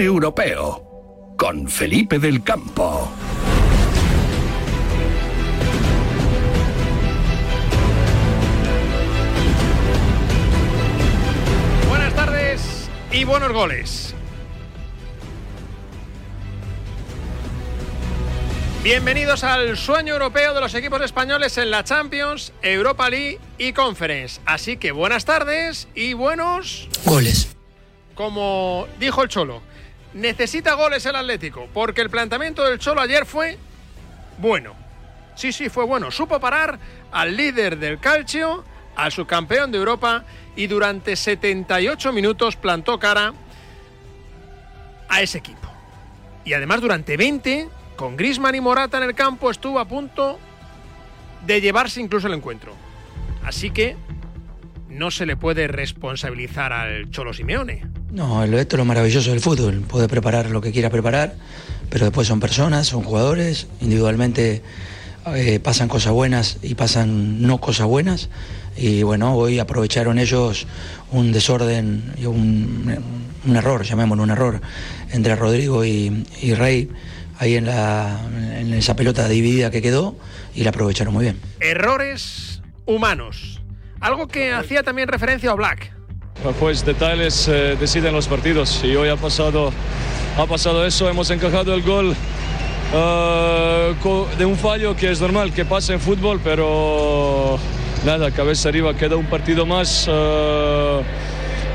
Europeo con Felipe del Campo. Buenas tardes y buenos goles. Bienvenidos al sueño europeo de los equipos españoles en la Champions, Europa League y Conference. Así que buenas tardes y buenos goles. Como dijo el Cholo, necesita goles el Atlético, porque el planteamiento del Cholo ayer fue bueno. Sí, sí, fue bueno. Supo parar al líder del calcio, al subcampeón de Europa, y durante 78 minutos plantó cara a ese equipo. Y además durante 20 con Grisman y Morata en el campo estuvo a punto de llevarse incluso el encuentro. Así que no se le puede responsabilizar al Cholo Simeone. No, esto es lo maravilloso del fútbol. Puede preparar lo que quiera preparar, pero después son personas, son jugadores, individualmente eh, pasan cosas buenas y pasan no cosas buenas. Y bueno, hoy aprovecharon ellos un desorden y un, error, llamémoslo un error, entre Rodrigo y, y Rey ahí en, la, en esa pelota dividida que quedó y la aprovecharon muy bien. Errores humanos. Algo que hacía también referencia a Black. Pues detalles eh, deciden los partidos y hoy ha pasado, ha pasado eso, hemos encajado el gol eh, de un fallo que es normal que pase en fútbol, pero nada, cabeza arriba, queda un partido más. Eh,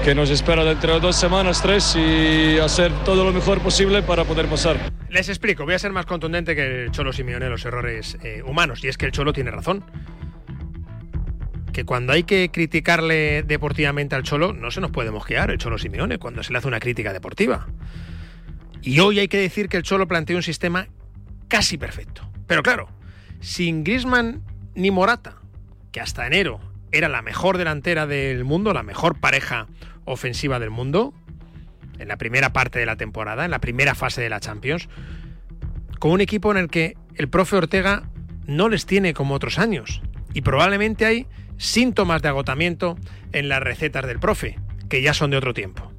que nos espera dentro de dos semanas, tres, y hacer todo lo mejor posible para poder pasar. Les explico, voy a ser más contundente que el Cholo Simeone los errores eh, humanos, y es que el Cholo tiene razón. Que cuando hay que criticarle deportivamente al Cholo, no se nos puede mosquear el Cholo Simeone cuando se le hace una crítica deportiva. Y hoy hay que decir que el Cholo plantea un sistema casi perfecto. Pero claro, sin Grisman ni Morata, que hasta enero era la mejor delantera del mundo, la mejor pareja ofensiva del mundo, en la primera parte de la temporada, en la primera fase de la Champions, con un equipo en el que el profe Ortega no les tiene como otros años. Y probablemente hay síntomas de agotamiento en las recetas del profe, que ya son de otro tiempo.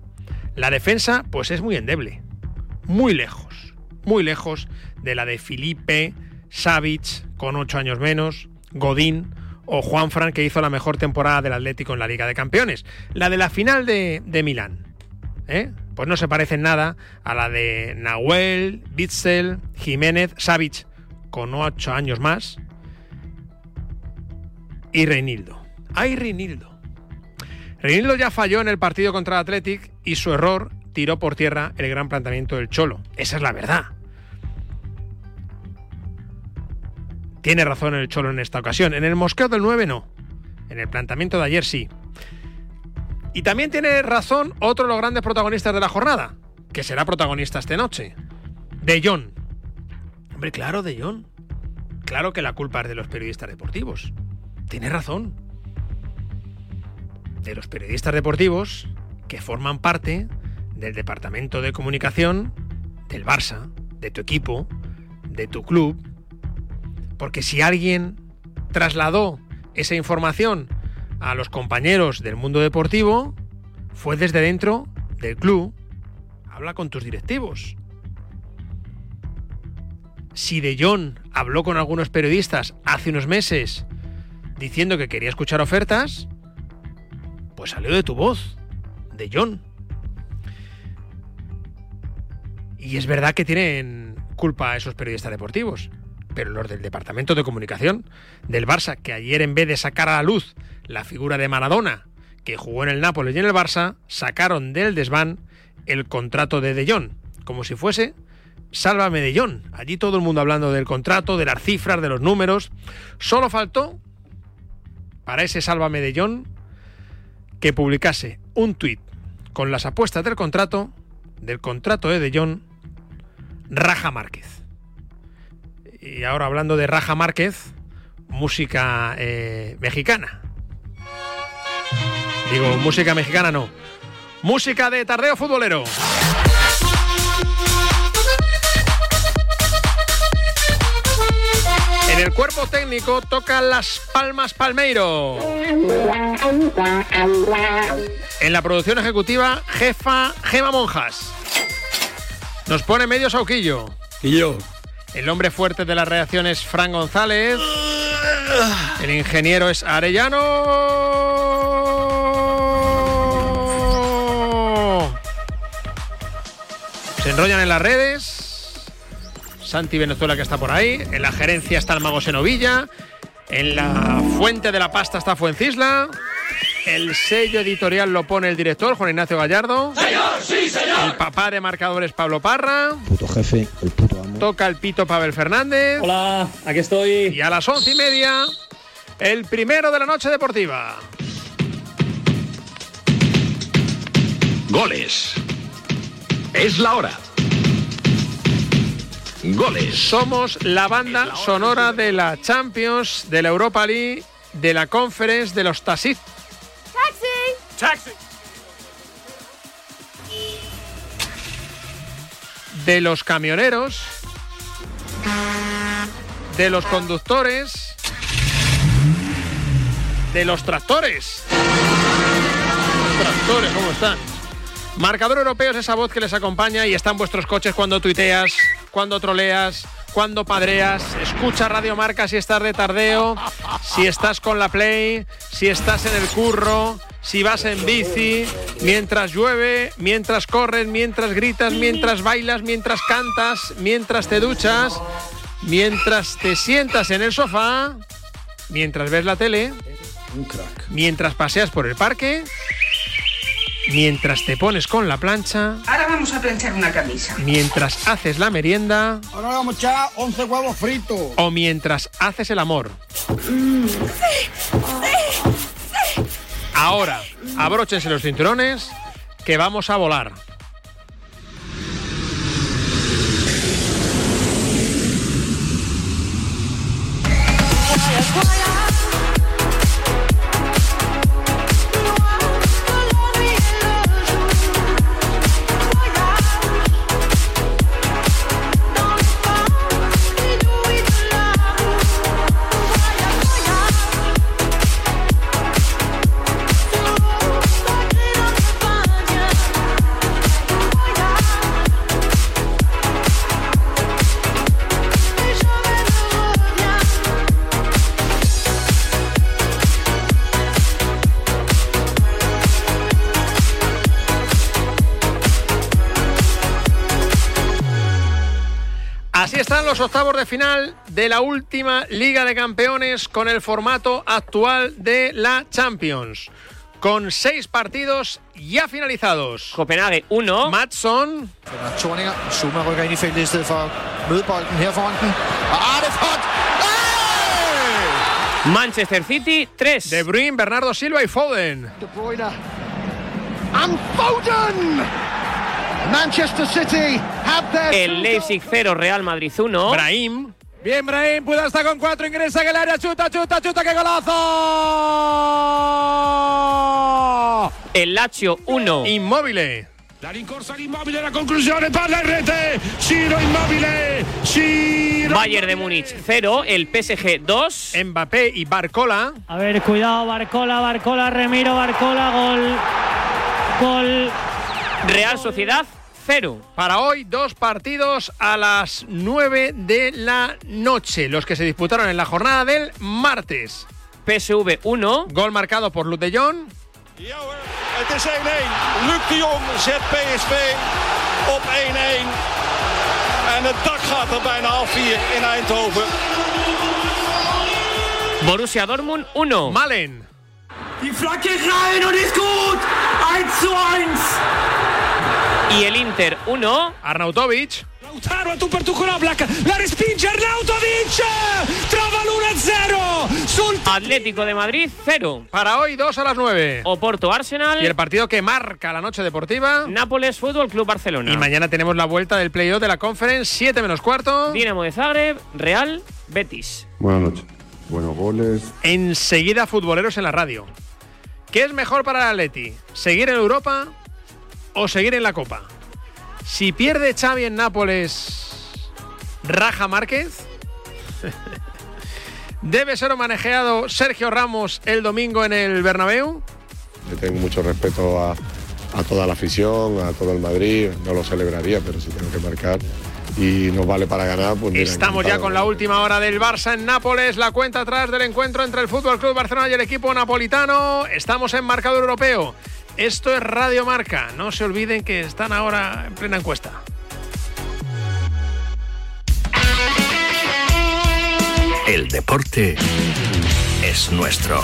La defensa, pues es muy endeble, muy lejos, muy lejos de la de Felipe, Savic, con ocho años menos, Godín o Juan Fran, que hizo la mejor temporada del Atlético en la Liga de Campeones. La de la final de, Milán. ¿eh? Pues no se parece en nada a la de Nahuel, Bitzel, Jiménez, Savic, con ocho años más, y Reinildo. ¡Ay, Reinildo! Reinildo ya falló en el partido contra el Athletic y su error tiró por tierra el gran planteamiento del Cholo. Esa es la verdad. Tiene razón el Cholo en esta ocasión. En el mosqueo del 9 no. En el planteamiento de ayer sí. Y también tiene razón otro de los grandes protagonistas de la jornada, que será protagonista esta noche. De Jong. Hombre, claro, De Jong. Claro que la culpa es de los periodistas deportivos. Tiene razón. De los periodistas deportivos que forman parte del departamento de comunicación del Barça, de tu equipo, de tu club, porque si alguien trasladó esa información a los compañeros del mundo deportivo, fue desde dentro del club. Habla con tus directivos. Si De Jong habló con algunos periodistas hace unos meses diciendo que quería escuchar ofertas, pues salió de tu voz, De Jong. Y es verdad que tienen culpa esos periodistas deportivos pero los del Departamento de Comunicación del Barça, que ayer en vez de sacar a la luz la figura de Maradona, que jugó en el Nápoles y en el Barça, sacaron del desván el contrato de De Jong, como si fuese Sálvame de Jong. Allí todo el mundo hablando del contrato, de las cifras, de los números. Solo faltó para ese Sálvame de Jong que publicase un tuit con las apuestas del contrato, del contrato de De Jong, Raja Márquez. Y ahora hablando de Raja Márquez, música eh, mexicana. Digo, música mexicana no. Música de tardeo futbolero. En el cuerpo técnico toca las palmas Palmeiro. En la producción ejecutiva, jefa Gema Monjas. Nos pone medio sauquillo. Y yo. El hombre fuerte de la reacción es Fran González. El ingeniero es Arellano. Se enrollan en las redes. Santi Venezuela que está por ahí. En la gerencia está el mago Senovilla. En la fuente de la pasta está Fuencisla. El sello editorial lo pone el director, Juan Ignacio Gallardo. ¡Señor, sí, señor! El papá de marcadores, Pablo Parra. Puto jefe, el puto amo. Toca el pito Pavel Fernández. Hola, aquí estoy. Y a las once y media, el primero de la noche deportiva. Goles. Es la hora. Goles. Somos la banda sonora de la Champions, de la Europa League, de la Conference, de los Taxis. Taxi! de los camioneros, de los conductores, de los tractores. Tractores, ¿cómo están? Marcador europeo es esa voz que les acompaña y está en vuestros coches cuando tuiteas, cuando troleas, cuando padreas. Escucha Radio Marca si estás de tardeo, si estás con la Play, si estás en el curro, si vas en bici, mientras llueve, mientras corres, mientras gritas, mientras bailas, mientras cantas, mientras te duchas, mientras te sientas en el sofá, mientras ves la tele, mientras paseas por el parque, mientras te pones con la plancha, Ahora vamos a planchar una camisa. mientras haces la merienda Ahora vamos a echar 11 huevos fritos. o mientras haces el amor. Ahora, abróchense los cinturones que vamos a volar. Los octavos de final de la última Liga de Campeones con el formato actual de la Champions. Con seis partidos ya finalizados. Copenhague 1. Matson. Ah, er! Manchester City 3. De Bruyne, Bernardo Silva y Foden. De Bruyne. And Foden! Manchester City have their... El Leipzig 0, Real Madrid 1. Brahim, Bien, Brahim, puede estar con cuatro, ingresa en el área, chuta, chuta, chuta, ¡qué golazo! El Lazio 1. Inmóvil. La rincorsa all'immobile, la conclusione, palla in rete. Ciro immobile. Ciro. Bayern de Múnich 0. El PSG 2. Mbappé y Barcola. A ver, cuidado, Barcola, Barcola, Remiro, Barcola, gol. Gol. Real Sociedad 0. Para hoy, dos partidos a las 9 de la noche, los que se disputaron en la jornada del martes. PSV 1. Gol marcado por Luc de Jong. Ja hoor, het is 1-1. Luc de Jong zet PSV op 1-1. En het dak gaat er bijna af hier in Eindhoven. Borussia Dortmund 1. Malen. Die Flanke rein und ist gut! 1 zu 1! Y el Inter 1. Arnautovic. Lautaro a tu per tu con Oblak. La respinge Arnautovic. Trova l'1-0 sul Atlético de Madrid 0. Para hoy, dos a las 9. Oporto Arsenal. Y el partido que marca la noche deportiva. Nápoles Fútbol Club Barcelona. Y mañana tenemos la vuelta del playoff de la Conference, 7 menos cuarto. Dinamo de Zagreb, Real Betis. Buenas noches. Buenos goles. Enseguida, futboleros en la radio. ¿Qué es mejor para el Atleti? ¿Seguir en Europa o seguir en la Copa? Si pierde Xavi en Nápoles, ¿raja Márquez? ¿Debe ser homenajeado Sergio Ramos el domingo en el Bernabéu? Le tengo mucho respeto a, a toda la afición, a todo el Madrid, no lo celebraría, pero si tengo que marcar y nos vale para ganar, pues mira, Estamos ya con la última hora del Barça en Nápoles, la cuenta atrás del encuentro entre el Fútbol Club Barcelona y el equipo napolitano. Estamos en marcador europeo. Esto es Radio Marca. No se olviden que están ahora en plena encuesta. El deporte es nuestro.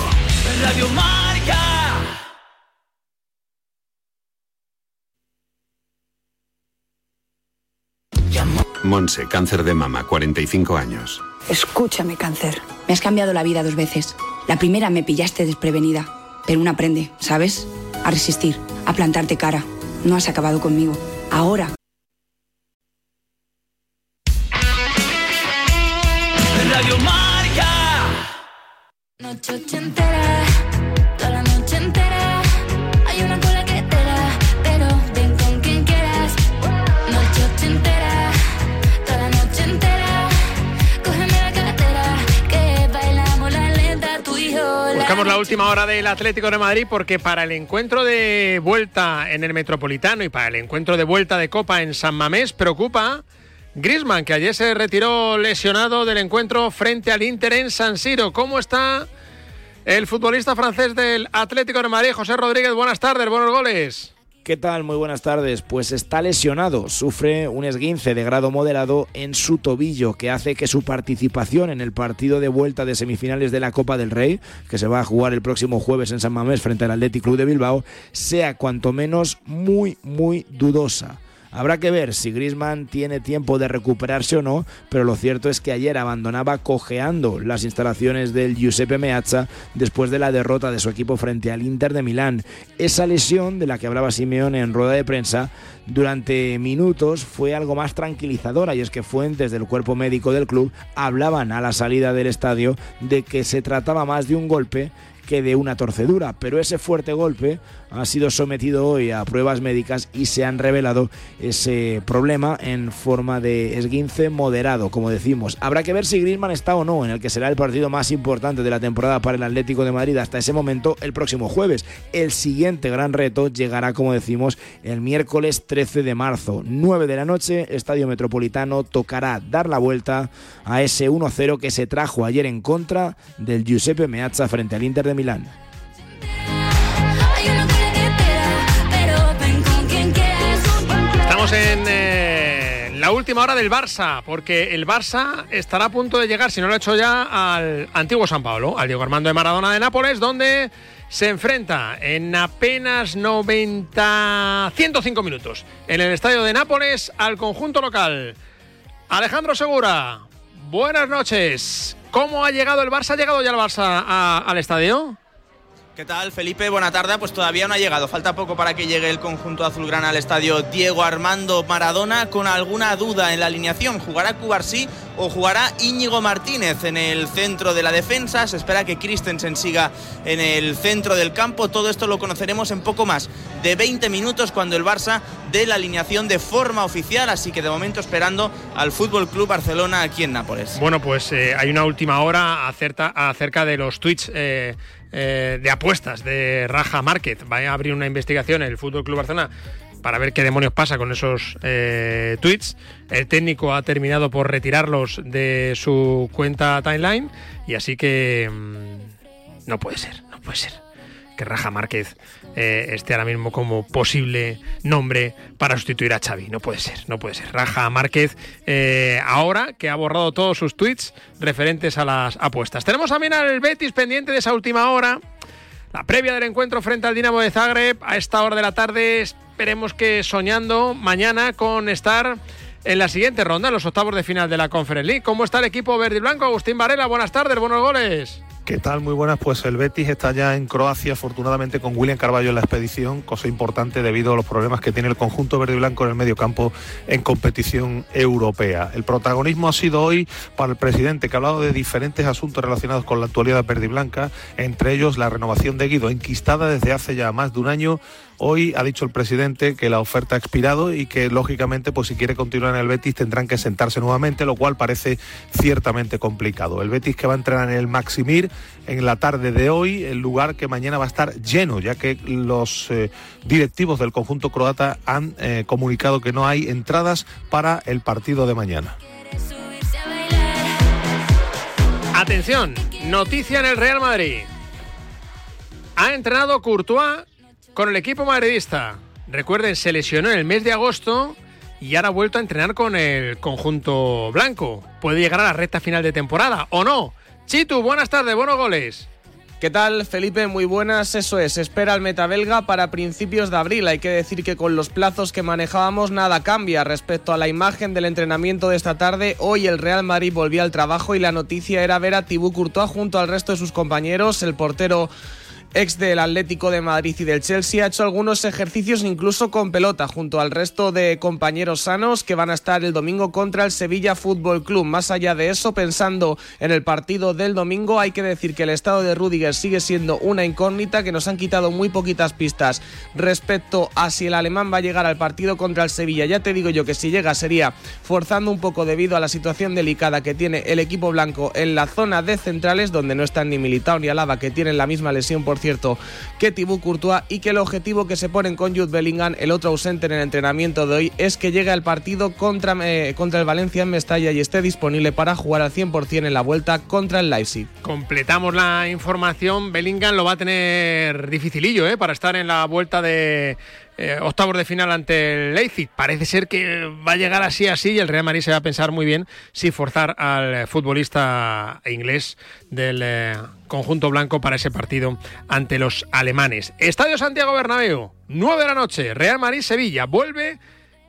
Radio Marca. Monse, cáncer de mama, 45 años. Escúchame, cáncer. Me has cambiado la vida dos veces. La primera me pillaste desprevenida, pero uno aprende, ¿sabes? A resistir, a plantarte cara. No has acabado conmigo. Ahora Radio Marca. Noche ochentera, la última hora del Atlético de Madrid porque para el encuentro de vuelta en el Metropolitano y para el encuentro de vuelta de Copa en San Mamés preocupa Griezmann, que ayer se retiró lesionado del encuentro frente al Inter en San Siro. ¿Cómo está el futbolista francés del Atlético de Madrid, José Rodríguez? Buenas tardes, buenos goles. ¿Qué tal? Muy buenas tardes. Pues está lesionado, sufre un esguince de grado moderado en su tobillo que hace que su participación en el partido de vuelta de semifinales de la Copa del Rey, que se va a jugar el próximo jueves en San Mamés frente al Athletic Club de Bilbao, sea cuanto menos muy, muy dudosa. Habrá que ver si Griezmann tiene tiempo de recuperarse o no, pero lo cierto es que ayer abandonaba cojeando las instalaciones del Giuseppe Meazza después de la derrota de su equipo frente al Inter de Milán. Esa lesión de la que hablaba Simeone en rueda de prensa durante minutos fue algo más tranquilizadora y es que fuentes del cuerpo médico del club hablaban a la salida del estadio de que se trataba más de un golpe que de una torcedura, pero ese fuerte golpe ha sido sometido hoy a pruebas médicas y se han revelado ese problema en forma de esguince moderado, como decimos. Habrá que ver si Griezmann está o no en el que será el partido más importante de la temporada para el Atlético de Madrid hasta ese momento el próximo jueves. El siguiente gran reto llegará, como decimos, el miércoles 13 de marzo, 9 de la noche, Estadio Metropolitano tocará dar la vuelta a ese 1-0 que se trajo ayer en contra del Giuseppe Meazza frente al Inter de Milán. Estamos en eh, la última hora del Barça, porque el Barça estará a punto de llegar, si no lo ha hecho ya, al antiguo San Pablo, al Diego Armando de Maradona de Nápoles, donde se enfrenta en apenas 90, 105 minutos en el estadio de Nápoles al conjunto local. Alejandro Segura, buenas noches. ¿Cómo ha llegado el Barça? ¿Ha llegado ya el Barça al estadio? ¿Qué tal, Felipe? Buena tarde. Pues todavía no ha llegado. Falta poco para que llegue el conjunto azulgrana al estadio Diego Armando Maradona con alguna duda en la alineación. ¿Jugará Cubarsí o jugará Íñigo Martínez en el centro de la defensa? Se espera que Christensen siga en el centro del campo. Todo esto lo conoceremos en poco más de 20 minutos cuando el Barça dé la alineación de forma oficial. Así que de momento esperando al Fútbol Club Barcelona aquí en Nápoles. Bueno, pues eh, hay una última hora acerca, de los tweets eh, eh, de apuestas de Raja Márquez. Va a abrir una investigación el Fútbol Club Barcelona para ver qué demonios pasa con esos eh, tweets. El técnico ha terminado por retirarlos de su cuenta timeline y así que mm, no puede ser, no puede ser que Raja Márquez eh, esté ahora mismo como posible nombre para sustituir a Xavi. No puede ser, no puede ser. Raja Márquez eh, ahora que ha borrado todos sus tweets referentes a las apuestas. Tenemos también al Betis pendiente de esa última hora. La previa del encuentro frente al Dinamo de Zagreb a esta hora de la tarde. Esperemos que soñando mañana con estar en la siguiente ronda, en los octavos de final de la Conference League. ¿Cómo está el equipo verde y blanco? Agustín Varela, buenas tardes, buenos goles. ¿Qué tal? Muy buenas. Pues el Betis está ya en Croacia, afortunadamente con William Carballo en la expedición, cosa importante debido a los problemas que tiene el conjunto verde y blanco en el medio campo en competición europea. El protagonismo ha sido hoy para el presidente, que ha hablado de diferentes asuntos relacionados con la actualidad verde entre ellos la renovación de Guido, enquistada desde hace ya más de un año Hoy ha dicho el presidente que la oferta ha expirado y que lógicamente pues si quiere continuar en el Betis tendrán que sentarse nuevamente, lo cual parece ciertamente complicado. El Betis que va a entrenar en el Maximir en la tarde de hoy, el lugar que mañana va a estar lleno, ya que los eh, directivos del conjunto croata han eh, comunicado que no hay entradas para el partido de mañana. Atención, noticia en el Real Madrid. Ha entrenado Courtois con el equipo madridista. Recuerden, se lesionó en el mes de agosto y ahora ha vuelto a entrenar con el conjunto blanco. Puede llegar a la recta final de temporada, ¿o no? Chitu, buenas tardes, buenos goles. ¿Qué tal, Felipe? Muy buenas. Eso es, espera el metabelga para principios de abril. Hay que decir que con los plazos que manejábamos nada cambia respecto a la imagen del entrenamiento de esta tarde. Hoy el Real Madrid volvía al trabajo y la noticia era ver a Tibú Courtois junto al resto de sus compañeros. El portero ex del Atlético de Madrid y del Chelsea, ha hecho algunos ejercicios incluso con pelota junto al resto de compañeros sanos que van a estar el domingo contra el Sevilla Fútbol Club. Más allá de eso, pensando en el partido del domingo, hay que decir que el estado de Rudiger sigue siendo una incógnita que nos han quitado muy poquitas pistas respecto a si el alemán va a llegar al partido contra el Sevilla. Ya te digo yo que si llega sería forzando un poco debido a la situación delicada que tiene el equipo blanco en la zona de centrales donde no están ni Militao ni Alaba que tienen la misma lesión por cierto, que Thibaut Courtois y que el objetivo que se ponen con Jude Bellingham, el otro ausente en el entrenamiento de hoy, es que llegue al partido contra, eh, contra el Valencia en Mestalla y esté disponible para jugar al 100% en la vuelta contra el Leipzig. Completamos la información. Bellingham lo va a tener dificilillo ¿eh? para estar en la vuelta de eh, octavos de final ante el Leipzig. Parece ser que va a llegar así así y el Real Madrid se va a pensar muy bien si forzar al futbolista inglés del eh, conjunto blanco para ese partido ante los alemanes. Estadio Santiago Bernabéu, 9 de la noche, Real Madrid Sevilla. Vuelve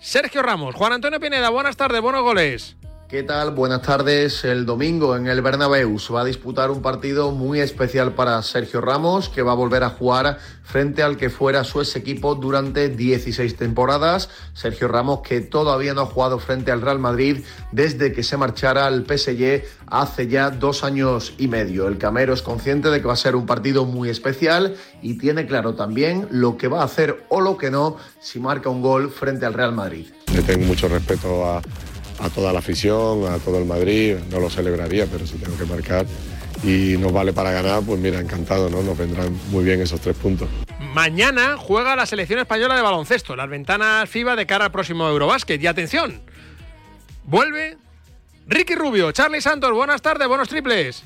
Sergio Ramos. Juan Antonio Pineda, buenas tardes, buenos goles. ¿Qué tal? Buenas tardes. El domingo en el Bernabéu va a disputar un partido muy especial para Sergio Ramos, que va a volver a jugar frente al que fuera su ex equipo durante 16 temporadas. Sergio Ramos que todavía no ha jugado frente al Real Madrid desde que se marchara al PSG hace ya dos años y medio. El Camero es consciente de que va a ser un partido muy especial y tiene claro también lo que va a hacer o lo que no si marca un gol frente al Real Madrid. Le tengo mucho respeto a a toda la afición, a todo el Madrid, no lo celebraría, pero si tengo que marcar y nos vale para ganar, pues mira, encantado, ¿no? Nos vendrán muy bien esos tres puntos. Mañana juega la selección española de baloncesto, las ventanas FIBA de cara al próximo Eurobásquet. Y atención, vuelve Ricky Rubio, Charlie Santos, buenas tardes, buenos triples.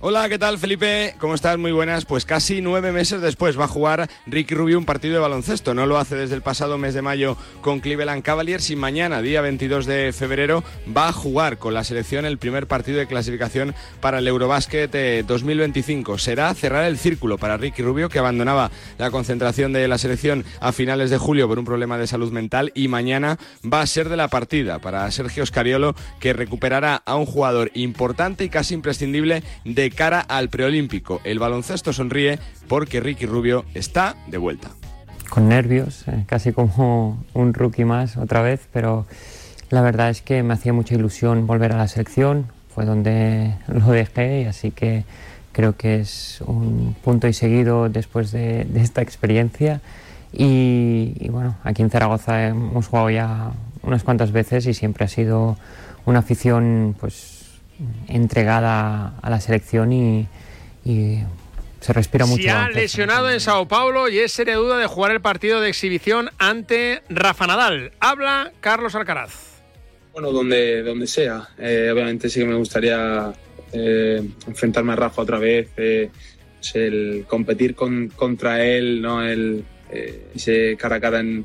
Hola, ¿qué tal Felipe? ¿Cómo estás? Muy buenas. Pues casi nueve meses después va a jugar Ricky Rubio un partido de baloncesto. No lo hace desde el pasado mes de mayo con Cleveland Cavaliers y mañana, día 22 de febrero, va a jugar con la selección el primer partido de clasificación para el Eurobásquet 2025. Eh, Será cerrar el círculo para Ricky Rubio, que abandonaba la concentración de la selección a finales de julio por un problema de salud mental y mañana va a ser de la partida para Sergio Scariolo, que recuperará a un jugador importante y casi imprescindible de cara al preolímpico. El baloncesto sonríe porque Ricky Rubio está de vuelta. Con nervios, eh, casi como un rookie más otra vez, pero la verdad es que me hacía mucha ilusión volver a la selección, fue donde lo dejé, y así que creo que es un punto y seguido después de, esta experiencia. Y, y, bueno, aquí en Zaragoza hemos jugado ya unas cuantas veces y siempre ha sido una afición pues entregada a la selección y, se respira mucho. Se ha lesionado en Sao Paulo y es seria duda de jugar el partido de exhibición ante Rafa Nadal. Habla Carlos Alcaraz. Bueno, donde, donde sea. Eh, obviamente sí que me gustaría eh, enfrentarme a Rafa otra vez. Eh, el competir con, contra él, ¿no? El, ese cara a cara en,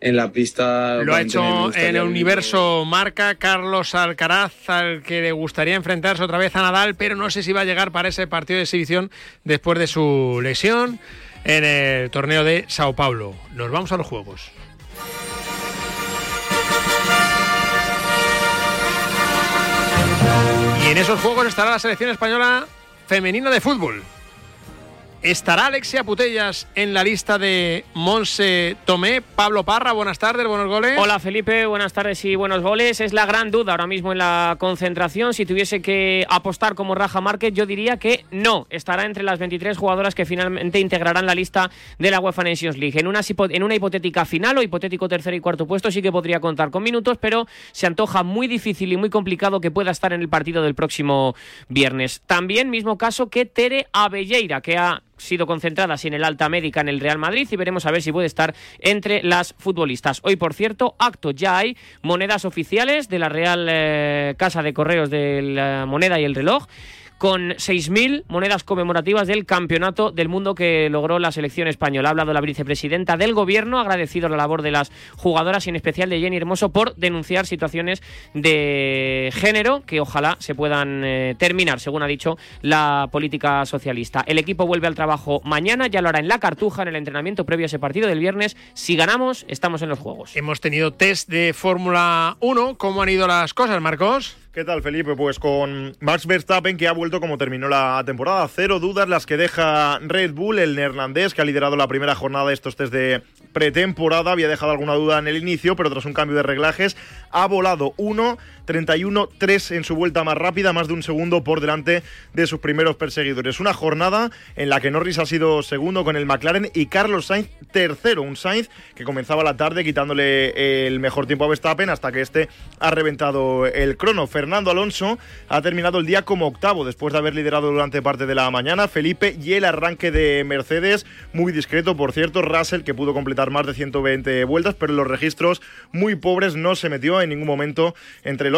en la pista. Lo ha hecho en el universo marca Carlos Alcaraz, al que le gustaría enfrentarse otra vez a Nadal, pero no sé si va a llegar para ese partido de exhibición después de su lesión en el torneo de Sao Paulo. Nos vamos a los juegos. Y en esos juegos estará la selección española femenina de fútbol. ¿Estará Alexia Putellas en la lista de Monse Tomé? Pablo Parra, buenas tardes, buenos goles. Hola Felipe, buenas tardes y buenos goles. Es la gran duda ahora mismo en la concentración. Si tuviese que apostar como Raja Márquez, yo diría que no. Estará entre las 23 jugadoras que finalmente integrarán la lista de la UEFA Nations League. En una, hipotética final o hipotético tercer y cuarto puesto sí que podría contar con minutos, pero se antoja muy difícil y muy complicado que pueda estar en el partido del próximo viernes. También mismo caso que Tere Abelleira, que ha sido concentrada sin el alta médica en el Real Madrid y veremos a ver si puede estar entre las futbolistas. Hoy, por cierto, acto ya hay monedas oficiales de la Real eh, Casa de Correos de la Moneda y el Reloj con 6.000 monedas conmemorativas del Campeonato del Mundo que logró la selección española. Ha hablado la vicepresidenta del Gobierno, ha agradecido la labor de las jugadoras y en especial de Jenny Hermoso por denunciar situaciones de género que ojalá se puedan eh, terminar, según ha dicho la política socialista. El equipo vuelve al trabajo mañana, ya lo hará en la Cartuja, en el entrenamiento previo a ese partido del viernes. Si ganamos, estamos en los Juegos. Hemos tenido test de Fórmula 1. ¿Cómo han ido las cosas, Marcos? ¿Qué tal, Felipe? Pues con Max Verstappen, que ha vuelto como terminó la temporada. Cero dudas las que deja Red Bull, el neerlandés, que ha liderado la primera jornada de estos test de pretemporada. Había dejado alguna duda en el inicio, pero tras un cambio de reglajes ha volado 1, 31, 3 en su vuelta más rápida, más de un segundo por delante de sus primeros perseguidores. Una jornada en la que Norris ha sido segundo con el McLaren y Carlos Sainz tercero. Un Sainz que comenzaba la tarde quitándole el mejor tiempo a Verstappen hasta que este ha reventado el crono. Fernando Alonso ha terminado el día como octavo después de haber liderado durante parte de la mañana. Felipe y el arranque de Mercedes, muy discreto, por cierto. Russell que pudo completar más de 120 vueltas, pero los registros muy pobres no se metió en ningún momento entre los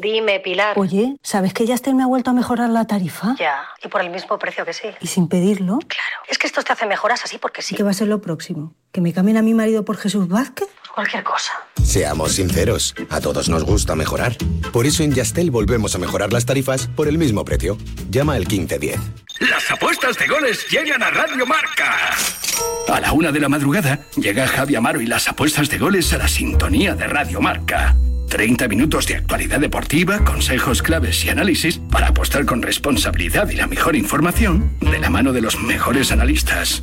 Dime, Pilar. Oye, ¿sabes que Yastel me ha vuelto a mejorar la tarifa? Ya, y por el mismo precio que sí. ¿Y sin pedirlo? Claro. Es que estos te hacen mejoras así porque sí. ¿Qué va a ser lo próximo? ¿Que me cambien a mi marido por Jesús Vázquez? Cualquier cosa. Seamos sinceros, a todos nos gusta mejorar. Por eso en Yastel volvemos a mejorar las tarifas por el mismo precio. Llama al 1510. Las apuestas de goles llegan a Radio Marca. A la una de la madrugada llega Javi Amaro y las apuestas de goles a la sintonía de Radio Marca. 30 minutos de actualidad deportiva, consejos claves y análisis para apostar con responsabilidad y la mejor información de la mano de los mejores analistas.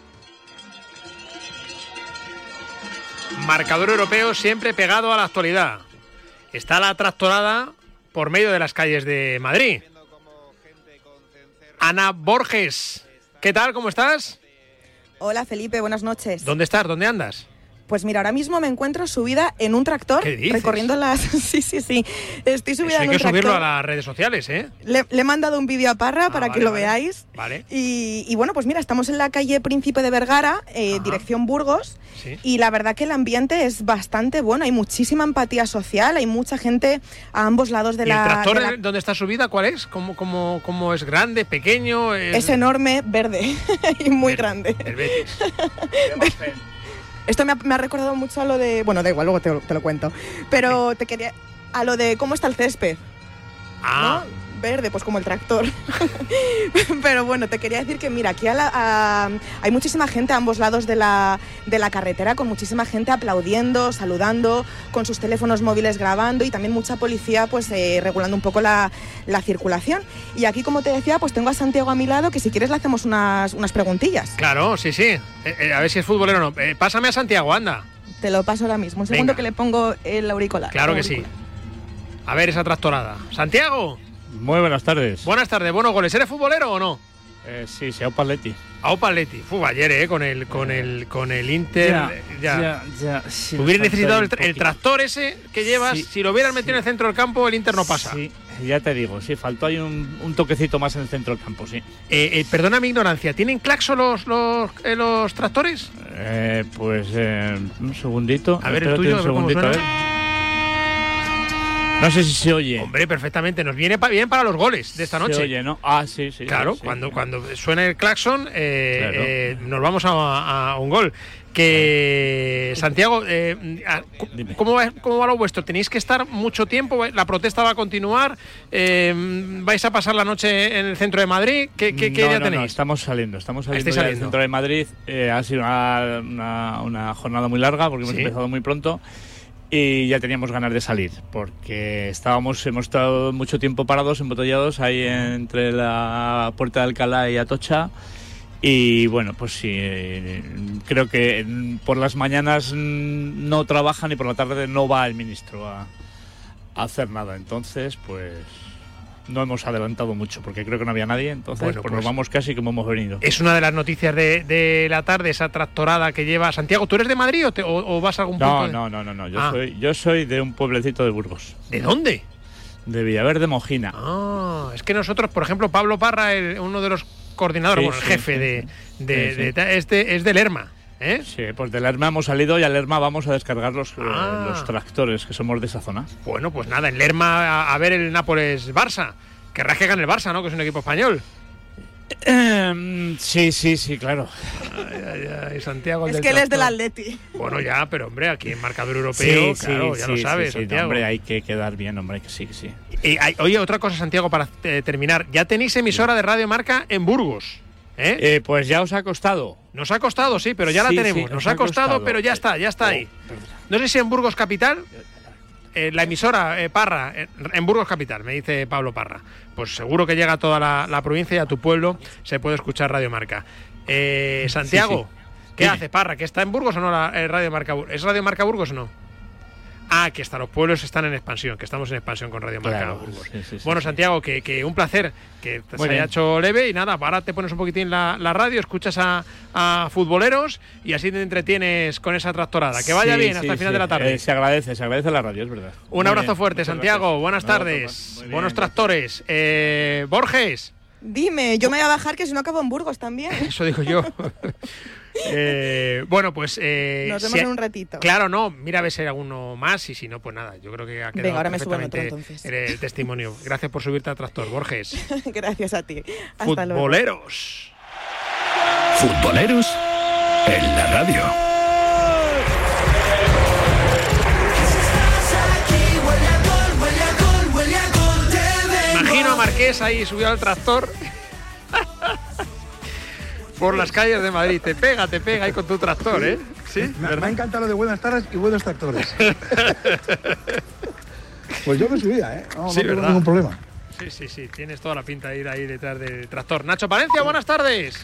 Marcador europeo siempre pegado a la actualidad. Está la tractorada por medio de las calles de Madrid. Ana Borges, ¿qué tal? ¿Cómo estás? Hola Felipe, buenas noches. ¿Dónde estás? ¿Dónde andas? Pues mira, ahora mismo me encuentro subida en un tractor, ¿Qué dices? recorriendo las... sí, sí, sí. Estoy subida Eso hay en un que subirlo tractor. a las redes sociales, ¿eh? Le, le he mandado un vídeo a Parra para vale, que lo vale. veáis. Vale. Y, y bueno, pues mira, estamos en la calle Príncipe de Vergara, eh, dirección Burgos. Sí. Y la verdad que el ambiente es bastante bueno. Hay muchísima empatía social, hay mucha gente a ambos lados de ¿Y la. el tractor de la- donde está subida cuál es? ¿Cómo, cómo, cómo es grande, pequeño? Es enorme, verde y muy grande. El Betis. Esto me ha, me ha recordado mucho a lo de. Bueno, da igual, luego te, lo- te lo cuento. Pero te quería. A lo de cómo está el césped. Ah. ¿no? Verde, pues como el tractor. Pero bueno, te quería decir que, mira, aquí a la- a- hay muchísima gente a ambos lados de la, de la carretera, con muchísima gente aplaudiendo, saludando, con sus teléfonos móviles grabando y también mucha policía pues eh, regulando un poco la, la circulación. Y aquí, como te decía, pues tengo a Santiago a mi lado, que si quieres le hacemos unas, unas preguntillas. Claro, sí, sí. Eh, eh, a ver si es futbolero o no. Pásame a Santiago, anda. Te lo paso ahora mismo. Un segundo Venga. que le pongo el auricular. Claro el que sí. A ver esa tractorada. Santiago. Muy buenas tardes. Buenas tardes, buenos goles. ¿Eres futbolero o no? Eh, sí, Paletti. A Opa Atleti. Fue ayer, ¿eh? Con el, con el, con el Inter. Ya, eh, ya, ya, sí, Hubieras necesitado el, el tractor ese que llevas. Sí, si lo hubieras metido en el centro del campo, el Inter no pasa. Sí, Ya te digo, sí, faltó ahí un, un toquecito más en el centro del campo, sí. Eh, eh, perdona mi ignorancia, ¿tienen claxo los, los, eh, los tractores? Eh, pues eh, un segundito. A ver, el tuyo, un segundito, a ver. No sé si se oye. Hombre, perfectamente. Nos viene pa- bien para los goles de esta Se noche. oye, ¿no? Ah, sí, sí. Claro, sí, sí. cuando, cuando suene el claxon, eh, Claro. eh, nos vamos a, a un gol. Que Santiago, eh, a- ¿cómo, va, ¿cómo va lo vuestro? ¿Tenéis que estar mucho tiempo? ¿La protesta va a continuar? Eh, ¿Vais a pasar la noche en el centro de Madrid? ¿Qué, qué, qué no, idea no, no, tenéis? estamos saliendo, estamos saliendo ya del saliendo. centro de Madrid. Eh, ha sido una, una- una jornada muy larga porque hemos Sí. empezado muy pronto y ya teníamos ganas de salir porque estábamos, hemos estado mucho tiempo parados, embotellados ahí entre la puerta de Alcalá y Atocha. Y bueno, pues sí, eh, creo que por las mañanas mm, no trabajan y por la tarde no va el ministro a hacer nada. Entonces, pues no hemos adelantado mucho porque creo que no había nadie. Entonces, Bueno, pues, pues- nos vamos casi como hemos venido. Es una de las noticias de, de la tarde, esa tractorada que lleva Santiago. ¿Tú eres de Madrid o, te- o- o vas a algún punto? No, de- no, no, no, no. Yo, Ah. soy, yo soy de un pueblecito de Burgos. ¿De dónde? De Villaverde Mojina. Ah, es que nosotros, por ejemplo, Pablo Parra, el- uno de los coordinadores, Sí, bueno, el sí, jefe sí, de, de- de ta- es, de- es del Lerma. ¿Eh? Sí, pues del Lerma hemos salido y al Lerma vamos a descargar los, eh, Ah. los tractores que somos de esa zona. Bueno, pues nada, en Lerma a, a ver el Nápoles-Barça. Querrás que gane el Barça, ¿no? Que es un equipo español. Em, sí, sí, sí, claro. Ay, ay, ay, Santiago. Es del que él es del. Atleti. Bueno, ya, pero hombre, aquí en marcador europeo, claro, ya lo sí, sabes, sí, sí, Santiago. hombre, hay que quedar bien, hombre, que sí, que sí. Y hay- oye, otra cosa, Santiago, para eh, terminar. Ya tenéis emisora de Radio Marca en Burgos. ¿Eh? Eh, pues ya os ha costado. Nos ha costado, sí, pero ya Sí, la sí, tenemos. Nos os ha costado, costado. pero ya está, ya está ahí. No sé si en Burgos Capital, eh, la emisora eh, Parra, en Burgos Capital, me dice Pablo Parra. Pues seguro que llega a toda la, la provincia y a tu pueblo se puede escuchar Radio Marca. Eh, Santiago, ¿qué hace Parra? ¿Que está en Burgos o no la Radio Marca? ¿Es Radio Marca Burgos o no? Ah, que hasta los pueblos están en expansión, que estamos en expansión con Radio Marca Claro, Burgos. sí, sí, sí, bueno, sí. Santiago, que, que un placer que se Muy haya hecho leve y nada, ahora te pones un poquitín la, la radio, escuchas a, a futboleros y así te entretienes con esa tractorada. Que vaya Sí, bien sí, hasta el final sí. de la tarde. Eh, se agradece, se agradece la radio, es verdad. un Muy abrazo bien, fuerte, Santiago. gracias. Buenas tardes. Buenos gracias. tractores. Eh, Borges, Dime, yo me voy a bajar que si no acabo en Burgos también. eso digo yo. Eh, bueno, pues. eh, Nos vemos si- en un ratito. Claro, no. Mira a ver si hay alguno más y si no, pues nada. Yo creo que ha quedado Venga, ahora me subo en otro, perfectamente entonces. el testimonio. Gracias por subirte al tractor, Borges. Gracias a ti. Hasta luego. Futboleros. Futboleros en la radio. Imagino a Marqués ahí subido al tractor. Por las calles de Madrid. Te pega, te pega ahí con tu tractor, ¿eh? Sí, Me, me ha encantado lo de buenas tardes y buenos tractores. pues yo me subía, ¿eh? No, no Sí, tengo ¿verdad? ningún problema. Sí, sí, sí. Tienes toda la pinta de ir ahí detrás del tractor. Nacho Palencia, buenas tardes.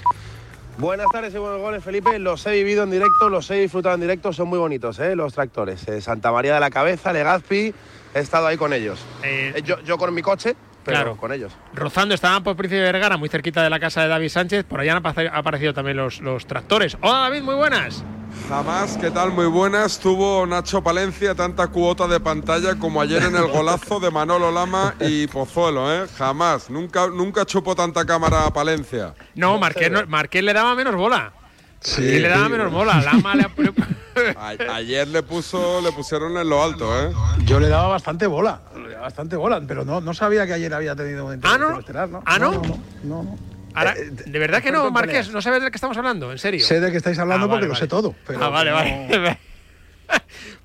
Buenas tardes y buenos goles, Felipe. Los he vivido en directo, los he disfrutado en directo, son muy bonitos, ¿eh? los tractores. Eh, Santa María de la Cabeza, Legazpi, he estado ahí con ellos. Eh, yo, yo con mi coche, pero claro. con ellos. Rozando, estaban por Príncipe Vergara, muy cerquita de la casa de David Sánchez. Por allá han apa- aparecido también los, los tractores. Hola David, muy buenas. Jamás, ¿qué tal? Muy buenas. Tuvo Nacho Palencia tanta cuota de pantalla como ayer en el golazo de Manolo Lama y Pozuelo, ¿eh? Jamás. Nunca, nunca chupó tanta cámara a Palencia. No, Marqués, no- Marqués le daba menos bola. Sí. Y le daba menos bola. Lama le A- ayer le puso, le pusieron en lo alto, ¿eh? Yo le daba bastante bola, le daba bastante bola, pero no, no sabía que ayer había tenido un estelar, ¿no? ¿Ah, no? No, no, no, no. Ahora, de verdad que no, Marqués. ¿no sabes de qué estamos hablando? ¿En serio? Sé de qué estáis hablando Ah, porque vale, lo vale. sé todo. Pero ah, vale, no- vale.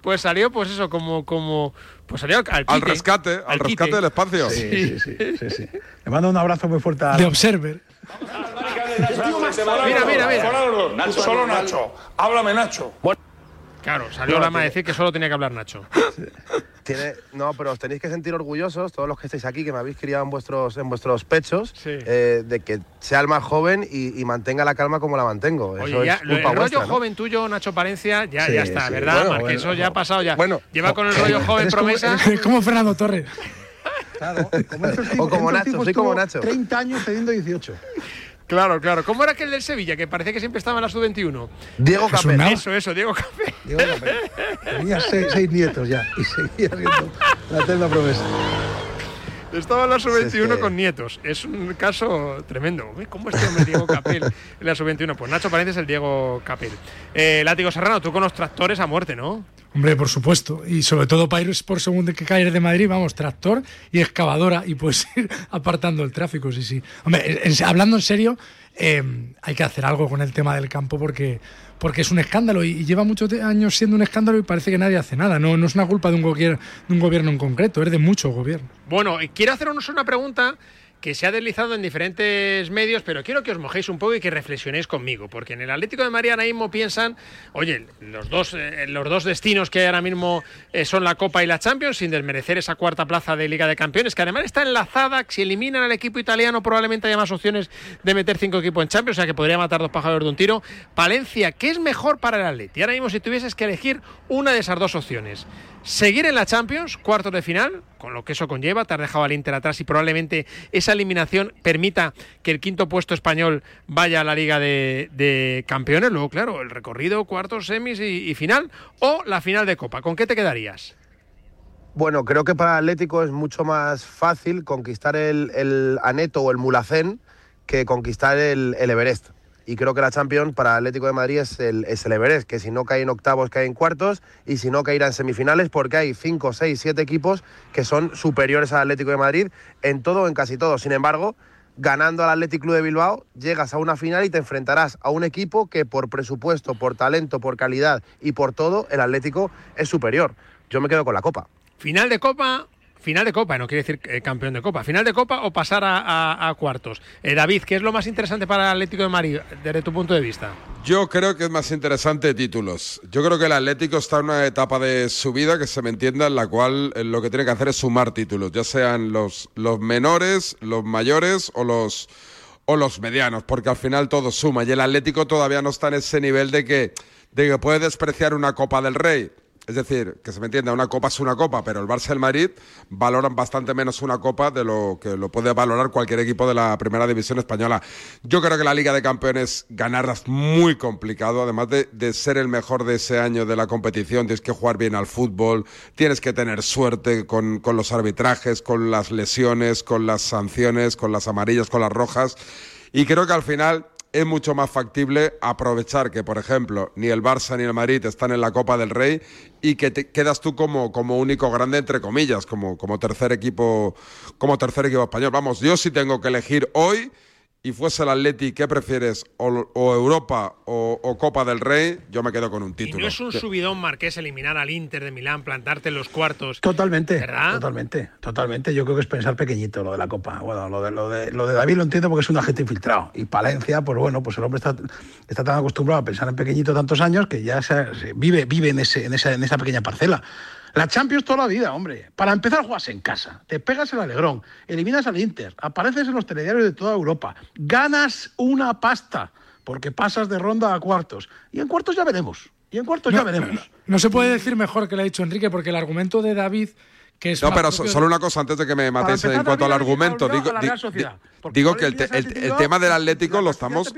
pues salió, pues eso, como, como, pues salió al, Al quite, rescate, al rescate del espacio. Sí, sí, sí, sí, sí. Le mando un abrazo muy fuerte a... De Observer. Mira, mira, mira. Nacho, solo Nacho. Háblame, Nacho. Claro, salió No, Lama a decir que solo tenía que hablar Nacho. Tiene, no, pero os tenéis que sentir orgullosos, todos los que estáis aquí, que me habéis criado en vuestros, en vuestros pechos, eh, de que sea el más joven y, y mantenga la calma como la mantengo. Eso Oye, ya, es lo- el culpa rollo vuestra, ¿no? joven tuyo, Nacho Palencia, ya, Sí, ya está, sí. ¿verdad? Bueno, Marqués, bueno, eso ya ha no. pasado ya. Bueno, Lleva con el rollo joven como- promesa. eres como Fernando Torres. Claro, como tipos, O como Nacho, soy como Nacho. 30 años teniendo 18. Claro, claro. ¿Cómo era aquel del Sevilla que parecía que siempre estaba en la sub-21? Diego. Nava. Eso, eso, Diego Capel. Diego Tenía seis, seis nietos ya y seguía siendo la eterna promesa. Estaba en la sub-21 con nietos. Es un caso tremendo. ¿Cómo este hombre Diego Capel en la sub-21? Pues Nacho Palencia es el Diego Capel. Eh, Látigo Serrano, tú con los tractores a muerte, ¿no? Hombre, por supuesto. Y sobre todo para ir por segundo que caer de Madrid, vamos, tractor y excavadora y puedes ir apartando el tráfico, sí, sí. Hombre, hablando en serio, eh, hay que hacer algo con el tema del campo porque porque es un escándalo y, lleva muchos años siendo un escándalo y parece que nadie hace nada. No, no es una culpa de un, de un gobierno en concreto, es de muchos gobiernos. Bueno, quiero haceros una pregunta que se ha deslizado en diferentes medios, pero quiero que os mojéis un poco y que reflexionéis conmigo, porque en el Atlético de María ahora mismo piensan, oye, los dos, eh, los dos destinos que ahora mismo eh, son la Copa y la Champions, sin desmerecer esa cuarta plaza de Liga de Campeones, que además está enlazada, si eliminan al equipo italiano probablemente haya más opciones de meter cinco equipos en Champions, o sea que podría matar dos pájaros de un tiro. Palencia, ¿qué es mejor para el Atleti? Ahora mismo si tuvieses que elegir una de esas dos opciones, seguir en la Champions, cuartos de final, con lo que eso conlleva, te has dejado al Inter atrás y probablemente esa eliminación permita que el quinto puesto español vaya a la Liga de, Campeones, luego claro, el recorrido, cuartos, semis y, final, o la final de Copa, ¿con qué te quedarías? Bueno, creo que para Atlético es mucho más fácil conquistar el, Aneto o el Mulacén que conquistar el Everest y creo que la Champions para Atlético de Madrid es el, es Everest, que si no cae en octavos, cae en cuartos y si no caerá en semifinales porque hay 5, 6, 7 equipos que son superiores al Atlético de Madrid en todo en casi todo. Sin embargo, ganando al Atlético Club de Bilbao, llegas a una final y te enfrentarás a un equipo que por presupuesto, por talento, por calidad y por todo, el Atlético es superior. Yo me quedo con la Copa. Final de Copa, Final de Copa, no quiere decir eh, campeón de Copa. Final de Copa o pasar a, cuartos. Eh, David, ¿qué es lo más interesante para el Atlético de Madrid desde tu punto de vista? Yo creo que es más interesante títulos. Yo creo que el Atlético está en una etapa de su vida que se me entienda en la cual eh, lo que tiene que hacer es sumar títulos, ya sean los, los menores, los mayores o los o los medianos, porque al final todo suma y el Atlético todavía no está en ese nivel de que de que puede despreciar una Copa del Rey. Es decir, que se me entienda, una copa es una copa, pero el Barça y el Madrid valoran bastante menos una copa de lo que lo puede valorar cualquier equipo de la primera división española. Yo creo que la Liga de Campeones ganarla es muy complicado, además de, ser el mejor de ese año de la competición, tienes que jugar bien al fútbol, tienes que tener suerte con, con los arbitrajes, con las lesiones, con las sanciones, con las amarillas, con las rojas. Y creo que al final es mucho más factible aprovechar que, por ejemplo, ni el Barça ni el Madrid están en la Copa del Rey y que te quedas tú como, como único grande, entre comillas, como, como, tercer equipo, como tercer equipo español. Vamos, yo sí tengo que elegir hoy y fuese el Atleti, ¿qué prefieres? O, Europa o, Copa del Rey, yo me quedo con un título. ¿Y no es un subidón marqués eliminar al Inter de Milán, plantarte en los cuartos? Totalmente, ¿verdad? Totalmente, totalmente. Yo creo que es pensar pequeñito lo de la Copa. Bueno, lo de, lo de, lo de David lo entiendo porque es un agente infiltrado. Y Palencia, pues bueno, pues el hombre está, está tan acostumbrado a pensar en pequeñito tantos años que ya se, vive, vive en, ese, en, esa, en esa pequeña parcela. La Champions toda la vida, hombre. Para empezar, juegas en casa, te pegas el alegrón, eliminas al Inter, apareces en los telediarios de toda Europa, ganas una pasta, porque pasas de ronda a cuartos. Y en cuartos ya veremos. Y en cuartos ya veremos. No, se puede decir mejor que lo ha dicho Enrique, porque el argumento de David. Que es no, pero solo una cosa antes de que me matéis en cuanto al argumento. Digo, digo que el, el, tema del Atlético lo estamos.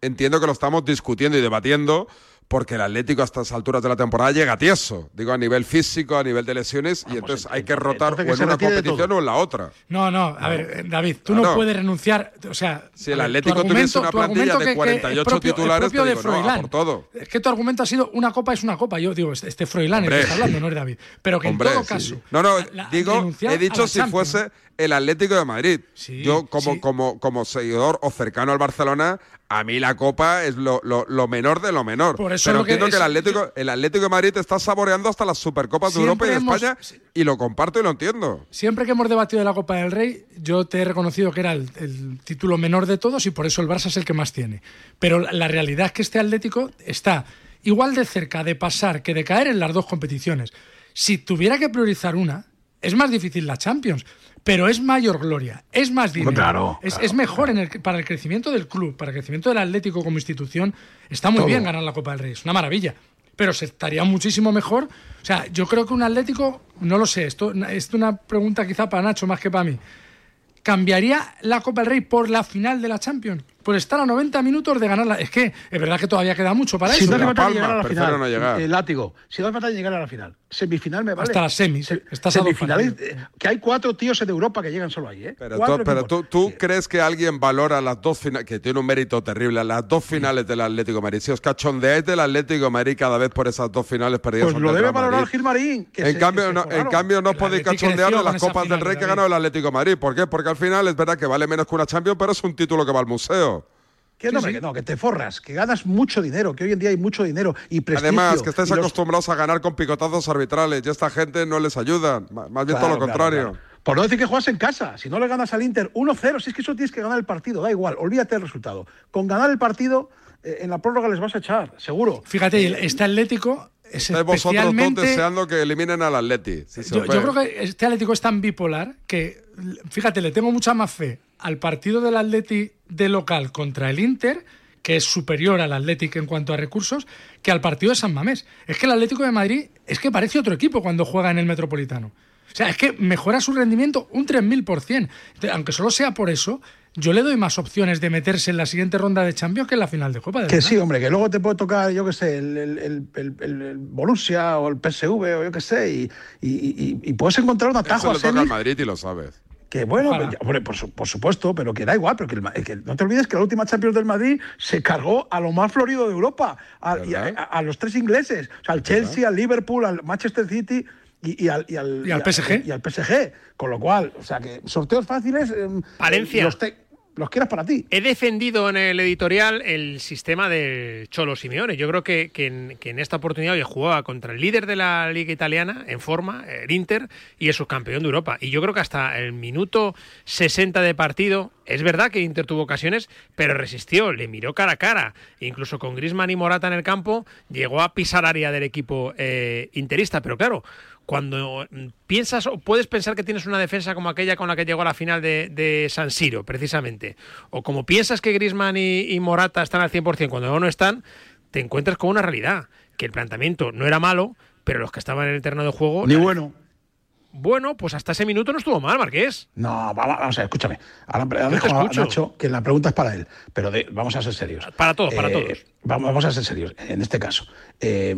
Entiendo que lo estamos discutiendo y debatiendo porque el Atlético a estas alturas de la temporada llega tieso, digo a nivel físico, a nivel de lesiones, y entonces hay que rotar o en una competición o en la otra. No, no, a ver, David, tú no, puedes renunciar, o sea, si el Atlético tuviese una plantilla de 48 titulares, te digo, por todo. Es que tu argumento ha sido una copa es una copa, yo digo, este, este Froilán el que está hablando, no es David, pero que en todo caso, no, no, digo, he dicho si fuese el Atlético de Madrid. Yo, como, como, como seguidor o cercano al Barcelona, a mí la Copa es lo, menor de lo menor. Por eso Pero entiendo que, el, Atlético, el Atlético de Madrid está saboreando hasta las Supercopas de Europa y de España y lo comparto y lo entiendo. Siempre que hemos debatido de la Copa del Rey, yo te he reconocido que era el, título menor de todos y por eso el Barça es el que más tiene. Pero la realidad es que este Atlético está igual de cerca de pasar que de caer en las dos competiciones. Si tuviera que priorizar una, es más difícil la Champions pero es mayor gloria, es más dinero, es, mejor en el, para el crecimiento del club, para el crecimiento del Atlético como institución. Está muy bien ganar la Copa del Rey, es una maravilla, pero se estaría muchísimo mejor. O sea, yo creo que un Atlético, no lo sé, esto, es una pregunta quizá para Nacho más que para mí. ¿Cambiaría la Copa del Rey por la final de la Champions? Por estar a 90 minutos de ganarla. Es que es verdad que todavía queda mucho para si eso. No hace falta Palma, llegar a la prefiero final. no llegar. El látigo. Si no hace falta llegar a la final. Semifinal me vale. Hasta las semis. Estás a dos Semifinales, eh, que hay cuatro tíos en Europa que llegan solo ahí, ¿eh? Pero, tú, pero crees que alguien valora las dos finales, que tiene un mérito terrible, las dos finales del Atlético de Madrid. Si os cachondeáis del Atlético de Madrid cada vez por esas dos finales perdidas. Pues lo debe valorar. Gilmarín. que En se- cambio, que se no, en cambio no El podéis cachondear de las Copas del Rey que David. ganó el Atlético de Madrid. ¿Por qué? Porque al final es verdad que vale menos que una Champions, pero es un título que va al museo. Que no, que no, que te forras, que ganas mucho dinero, que hoy en día hay mucho dinero y prestigio. Además, que estáis y los- acostumbrados a ganar con picotazos arbitrales y esta gente no les ayuda. Más bien Claro, todo lo contrario. claro. Por no decir que juegas en casa. Si no le ganas al Inter 1-0, si es que eso tienes que ganar el partido, da igual, olvídate del resultado. Con ganar el partido, eh, en la prórroga les vas a echar, seguro. Fíjate, el- este Atlético es Estáis vosotros especialmente... deseando que eliminen al Atleti. si Yo, yo creo que este Atlético es tan bipolar que, fíjate, le tengo mucha más fe al partido del Atleti de local contra el Inter, que es superior al Atlético en cuanto a recursos, que al partido de San Mamés. Es que el Atlético de Madrid es que parece otro equipo cuando juega en el Metropolitano. O sea, es que mejora su rendimiento un 3000%. Entonces, Aunque solo sea por eso, yo le doy más opciones de meterse en la siguiente ronda de Champions que en la final de Copa. de Que verdad. sí, hombre, que luego te puede tocar, yo qué sé, el, el, el, el- el- el Borussia o el PSV o yo qué sé, y, y- y- y puedes encontrar un atajo Eso a le toca al Madrid y lo sabes. Que bueno, hombre, por, su- por supuesto, pero que da igual, pero que, el que no te olvides que la última Champions del Madrid se cargó a lo más florido de Europa, a, y a, ¿Verdad? a- a los tres ingleses, o sea, al Chelsea, al Liverpool, al Manchester City y, y al, y, al, Y al PSG. Y, al PSG. Con lo cual, o sea, que sorteos fáciles. eh, Palencia. Los, te- los quieras para ti. He defendido en el editorial el sistema de Cholo Simeone. Yo creo que, en, esta oportunidad oye, jugaba contra el líder de la liga italiana en forma, el Inter, y el subcampeón de Europa. Y yo creo que hasta el minuto 60 de partido, es verdad que Inter tuvo ocasiones, pero resistió, le miró cara a cara. Incluso con Grisman y Morata en el campo, llegó a pisar área del equipo eh, interista. Pero claro, cuando mm, piensas o puedes pensar que tienes una defensa como aquella con la que llegó a la final de, de San Siro, precisamente, o como piensas que Grisman y, y Morata están al 100% cuando no están, te encuentras con una realidad, que el planteamiento no era malo, pero los que estaban en el terreno de juego... Ni bueno. Bueno, pues hasta ese minuto no estuvo mal, Marqués. No, vamos, vamos a ver, escúchame. Ahora, dejo a. Nacho que la pregunta es para él, pero de- vamos a ser serios. Para todos, para Eh, todos. Vamos, vamos a ser serios en este caso. Eh,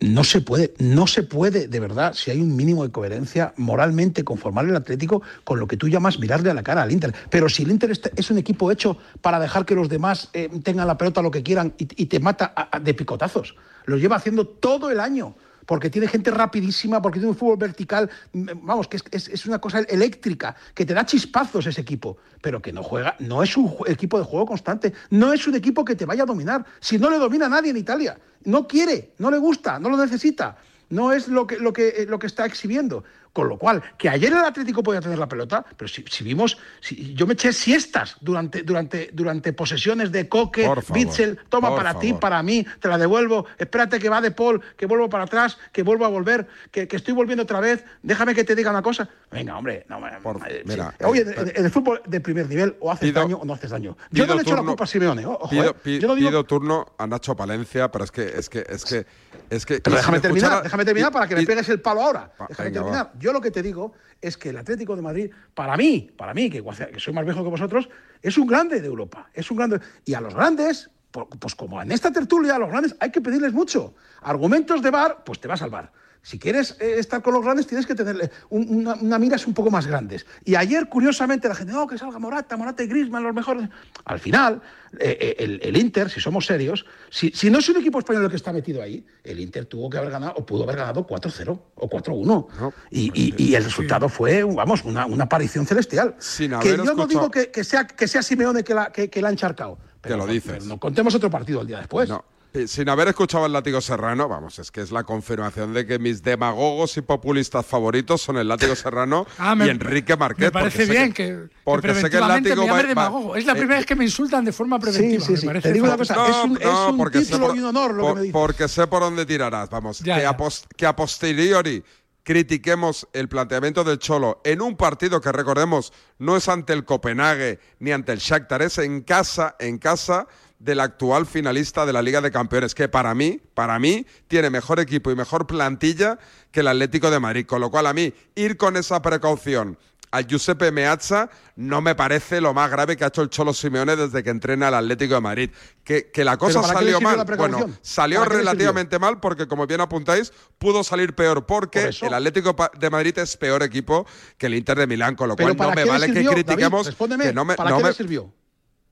no se puede, no se puede, de verdad, si hay un mínimo de coherencia, moralmente conformar el Atlético con lo que tú llamas mirarle a la cara al Inter. Pero si el Inter es un equipo hecho para dejar que los demás eh, tengan la pelota lo que quieran y, y te mata a- a- de picotazos, lo lleva haciendo todo el año porque tiene gente rapidísima, porque tiene un fútbol vertical, mm, vamos, que es, es- una cosa eléctrica, que te da chispazos ese equipo, pero que no juega, no es un equipo de juego constante, no es un equipo que te vaya a dominar. Si no le domina a nadie en Italia, no quiere, no le gusta, no lo necesita, no es lo que, lo que, eh, lo que está exhibiendo. Con lo cual, que ayer el Atlético podía tener la pelota, pero si, si vimos, si, yo me eché siestas durante, durante, durante posesiones de Coque, Por Bitzel, toma por para ti, para mí, te la devuelvo, espérate que va de Paul, que vuelvo para atrás, que vuelvo a volver, que, que estoy volviendo otra vez, déjame que te diga una cosa. Venga, hombre, no, eh, mira, sí. Oye, eh, el fútbol de primer nivel o haces pido- daño o no haces daño. Yo no le echo la culpa a Simeone, ojo, Pido, eh. Yo no digo pido turno a Nacho Palencia, pero es que es que es que es que Pero déjame sin terminar, escuchar a- déjame terminar y- para que me y- pegues el palo ahora. Va, Déjame venga, terminar. Yo lo que te digo es que el Atlético de Madrid, para mí, para mí, que, soy más viejo que vosotros, es un grande de Europa. Es un grande. Y a los grandes, pues como en esta tertulia, a los grandes hay que pedirles mucho. Argumentos de bar, pues te vas al bar. Si quieres eh, estar con los grandes, tienes que tener un- una, una miras un poco más grandes. Y ayer, curiosamente, la gente, no, que salga Morata, Morata y Griezmann, los mejores. Al final, eh, eh, el, el Inter, si somos serios, si, si no es un equipo español el que está metido ahí, el Inter tuvo que haber ganado, o pudo haber ganado 4-0 o 4-1. y, y- y el resultado fue, vamos, una, una aparición celestial. Sin que yo no digo que, que sea, que sea Simeone que la, que, que la ha encharcado. Pero lo no- dices. pero no contemos otro partido el día después. No. Eh, Sin haber escuchado al látigo serrano, vamos, es que es la confirmación de que mis demagogos y populistas favoritos son el látigo serrano Ah, me- y Enrique Marqués. Me parece bien que, que porque sé que el látigo me va- demagogo. Es la eh, primera vez que me insultan de forma preventiva. sí, sí. parece Te digo una cosa, es un- es un porque sé título por- y un honor lo que me dices. Porque sé por dónde tirarás, vamos. Ya, que, ya. A que a posteriori critiquemos el planteamiento del Cholo en un partido que recordemos no es ante el Copenhague ni ante el Shakhtar, es en casa, en casa del actual finalista de la Liga de Campeones, que para mí, para mí, tiene mejor equipo y mejor plantilla que el Atlético de Madrid. Con lo cual, a mí, ir con esa precaución a Giuseppe Meazza no me parece lo más grave que ha hecho el Cholo Simeone desde que entrena al Atlético de Madrid. Que, que la cosa salió mal. Bueno, salió relativamente mal porque, como bien apuntáis, pudo salir peor porque el Atlético de Madrid es peor equipo que el Inter de Milán, con lo cual no me vale que critiquemos. que no me, ¿Para qué le sirvió?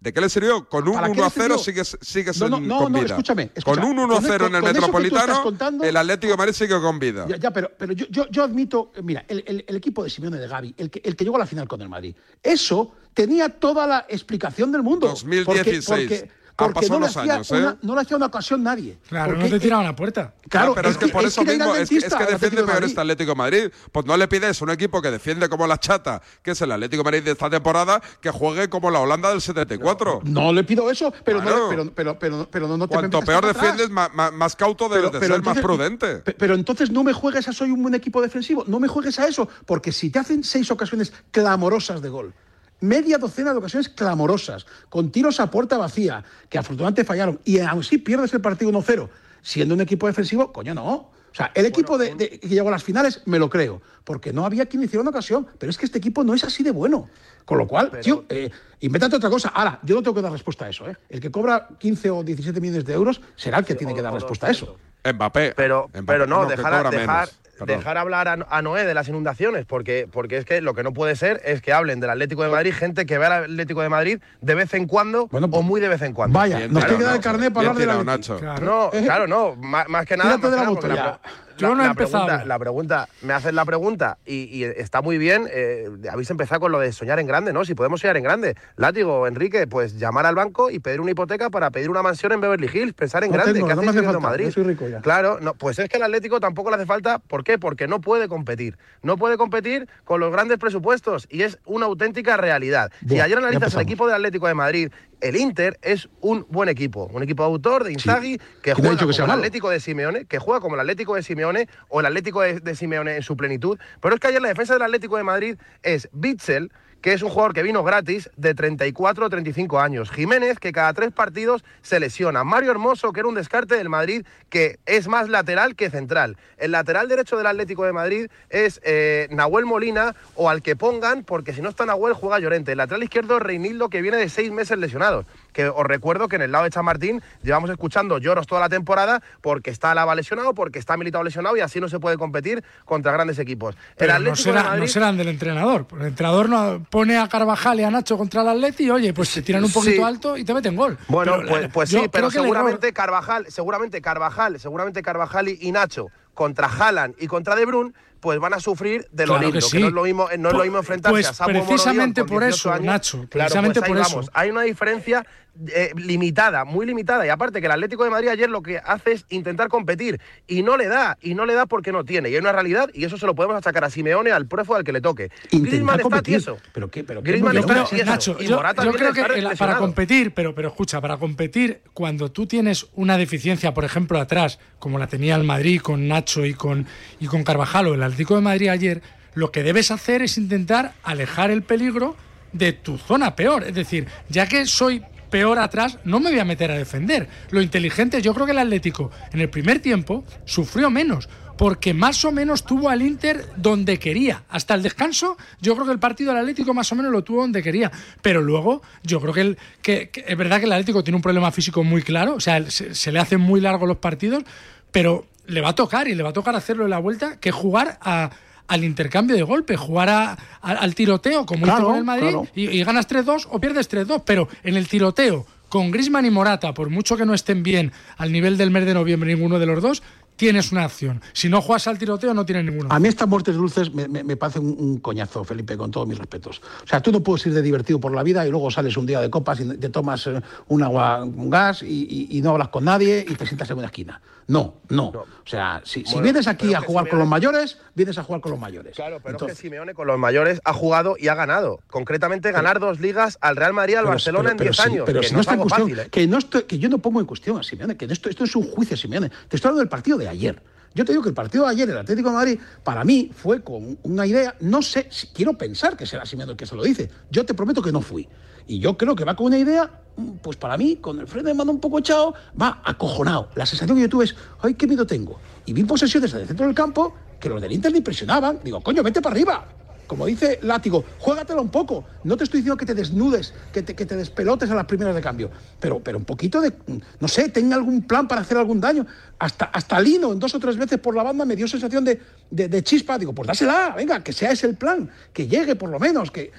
¿De qué le sirvió? Con un 1 a 0 sigue, sigue no, no, con vida. escúchame, Con un 1 a 0 en el Metropolitano, el Atlético de Madrid sigue con vida. Ya, pero, pero yo, yo, yo, admito, mira, el, el, el, equipo de Simeone de Gaby, el que, el que llegó a la final con el Madrid, eso tenía toda la explicación del mundo. 2016. Porque, porque, porque no, le hacía años, una, ¿eh? no le hacía una ocasión nadie. Claro, no te tiraban la puerta. Claro, pero es, que, por eso mismo es, es, que defiende peor este Atlético de Madrid. Pues no le pides a un equipo que defiende como la chata, que es el Atlético de Madrid de esta temporada, que juegue como la Holanda del 74. No, no le pido eso, pero, no, pero, pero, pero, pero no, te Cuanto peor defiendes, más, más, cauto debes de ser, entonces, más prudente. Pero entonces no me juegues a soy un buen equipo defensivo, no me juegues a eso, porque si te hacen seis ocasiones clamorosas de gol, media docena de ocasiones clamorosas, con tiros a puerta vacía, que afortunadamente fallaron, y aún así pierdes el partido 1-0, siendo un equipo defensivo, coño, no. O sea, el equipo de, que llegó a las finales me lo creo, porque no había quien hiciera una ocasión, pero es que este equipo no es así de bueno. Con lo cual, tío, eh, invéntate otra cosa. Ahora, yo no tengo que dar respuesta a eso. ¿eh? El que cobra 15 o 17 millones de euros será el que tiene que dar respuesta a eso. Mbappé. Pero, Mbappé, pero no, no dejar, dejar, dejar hablar a, a, Noé de las inundaciones, porque, porque es que lo que no puede ser es que hablen del Atlético de Madrid gente que ve al Atlético de Madrid de vez en cuando bueno, o muy de vez en cuando. Vaya, nos tiene que dar el carnet para hablar de la Nacho. Claro. No, claro, no, más, más que nada. Más de la moto, la, yo no la, he empezado. Pregunta, la pregunta, me hacen la pregunta y, y está muy bien. Eh, habéis empezado con lo de soñar en grande, ¿no? Si podemos soñar en grande. Látigo, Enrique, pues llamar al banco y pedir una hipoteca para pedir una mansión en Beverly Hills, pensar en no grande. Tengo, ¿Qué no hacéis me hace viviendo falta, Madrid? Yo soy rico ya. Claro, no, pues es que el Atlético tampoco le hace falta. ¿Por qué? Porque no puede competir. No puede competir con los grandes presupuestos y es una auténtica realidad. Buah, si ayer analizas el equipo del Atlético de Madrid, el Inter es un buen equipo, un equipo de autor de Inzaghi que ¿Quién ha juega que como el? Atlético de Simeone, que juega como el Atlético de Simeone o el Atlético de, de Simeone en su plenitud. Pero es que ayer la defensa del Atlético de Madrid es Bitzel, que es un jugador que vino gratis de 34 o 35 años. Jiménez, que cada tres partidos se lesiona. Mario Hermoso, que era un descarte del Madrid, que es más lateral que central. El lateral derecho del Atlético de Madrid es eh, Nahuel Molina o al que pongan, porque si no está Nahuel, juega Llorente. El lateral izquierdo Reinildo, que viene de seis meses lesionado. Que os recuerdo que en el lado de Chamartín llevamos escuchando lloros toda la temporada porque está Lava lesionado, porque está Militado lesionado y así no se puede competir contra grandes equipos. Pero el no, Atlético de será, Madrid- no serán del entrenador. El entrenador no pone a Carvajal y a Nacho contra el Atleti y oye, pues te tiran un poquito Sí. alto y te meten gol. Bueno, Pero pues, pues sí, pero seguramente error- Carvajal, seguramente Carvajal, seguramente Carvajal y, y Nacho contra Haaland y contra De Bruyne, pues van a no de lo Claro lindo, que que, sí. no es lo mismo, no es lo mismo enfrentarse Pues a Morodion precisamente por 18 eso, años. Nacho, Claro, precisamente pues ahí por eso. vamos. Hay una diferencia eh, limitada, muy limitada. Y aparte que el Atlético de Madrid ayer lo que hace es intentar competir. Y no le da, y no le da porque no tiene. Y hay una realidad, y eso se lo podemos achacar a Simeone, al profo, al que le toque. Griezmann está tieso. ¿Pero qué? ¿Pero qué? Griezmann está tieso. Nacho, y yo, yo creo que el- para lesionado. competir, pero, pero escucha, para competir, cuando tú tienes una deficiencia, por ejemplo, atrás, como la tenía el Madrid con Nacho y con, y con Carvajal o el Atlético de Madrid ayer, lo que debes hacer es intentar alejar el peligro de tu zona peor. Es decir, ya que soy peor atrás, no me voy a meter a defender. Lo inteligente, yo creo que el Atlético en el primer tiempo sufrió menos, porque más o menos tuvo al Inter donde quería. Hasta el descanso, yo creo que el partido del Atlético más o menos lo tuvo donde quería. Pero luego, yo creo que, el, que, es verdad que el Atlético tiene un problema físico muy claro, o sea, se, se le hacen muy largos los partidos, pero le va a tocar y le va a tocar hacerlo en la vuelta que jugar a al intercambio de golpes, jugar a, a- al tiroteo como Claro, hizo con el Madrid claro. y, y ganas 3-2 o pierdes 3-2, pero en el tiroteo con Grisman y Morata, por mucho que no estén bien al nivel del mes de noviembre ninguno de los dos, tienes una acción. Si no juegas al tiroteo no tienes ninguna. A mí estas muertes dulces me, me, me parece un, un coñazo, Felipe, con todos mis respetos. O sea, tú no puedes ir de divertido por la vida y luego sales un día de copas y te tomas eh, un agua, un gas y, y- y no hablas con nadie y te sientas en una esquina. No, no. O sea, si, vienes aquí a jugar Simeone- con los mayores, vienes a jugar con los mayores. Claro, pero Entonces- es que Simeone con los mayores ha jugado y ha ganado. Concretamente, ganar dos ligas al Real Madrid y al Pero- Barcelona pero- en pero 10 sí, años. Pero que si no, no es está en algo cuestión, fácil, ¿eh? que, no estoy- que yo no pongo en cuestión a Simeone, que esto, esto es un juicio a Simeone. Te estoy hablando del partido de ayer. Yo te digo que el partido de ayer, el Atlético de Madrid, para mí fue con una idea, no sé, si- quiero pensar que será Simeone el que se lo dice. Yo te prometo que no fui. Y yo creo que va con una idea, mm, pues para mí, con el freno de mano un poco echado, va acojonado. La sensación que yo tuve es, ay, qué miedo tengo. Y vi posesiones en el centro del campo que los del Inter le impresionaban. Digo, coño, vete para arriba. Como dice Látigo, juégatelo un poco. No te estoy diciendo que te desnudes, que te, que te despelotes a las primeras de cambio, pero, pero un poquito de, no sé, tenga algún plan para hacer algún daño. Hasta, hasta Lino, en dos o tres veces por la banda, me dio sensación de, de, chispa. Digo, pues dásela, venga, que sea ese el plan, que llegue por lo menos, que,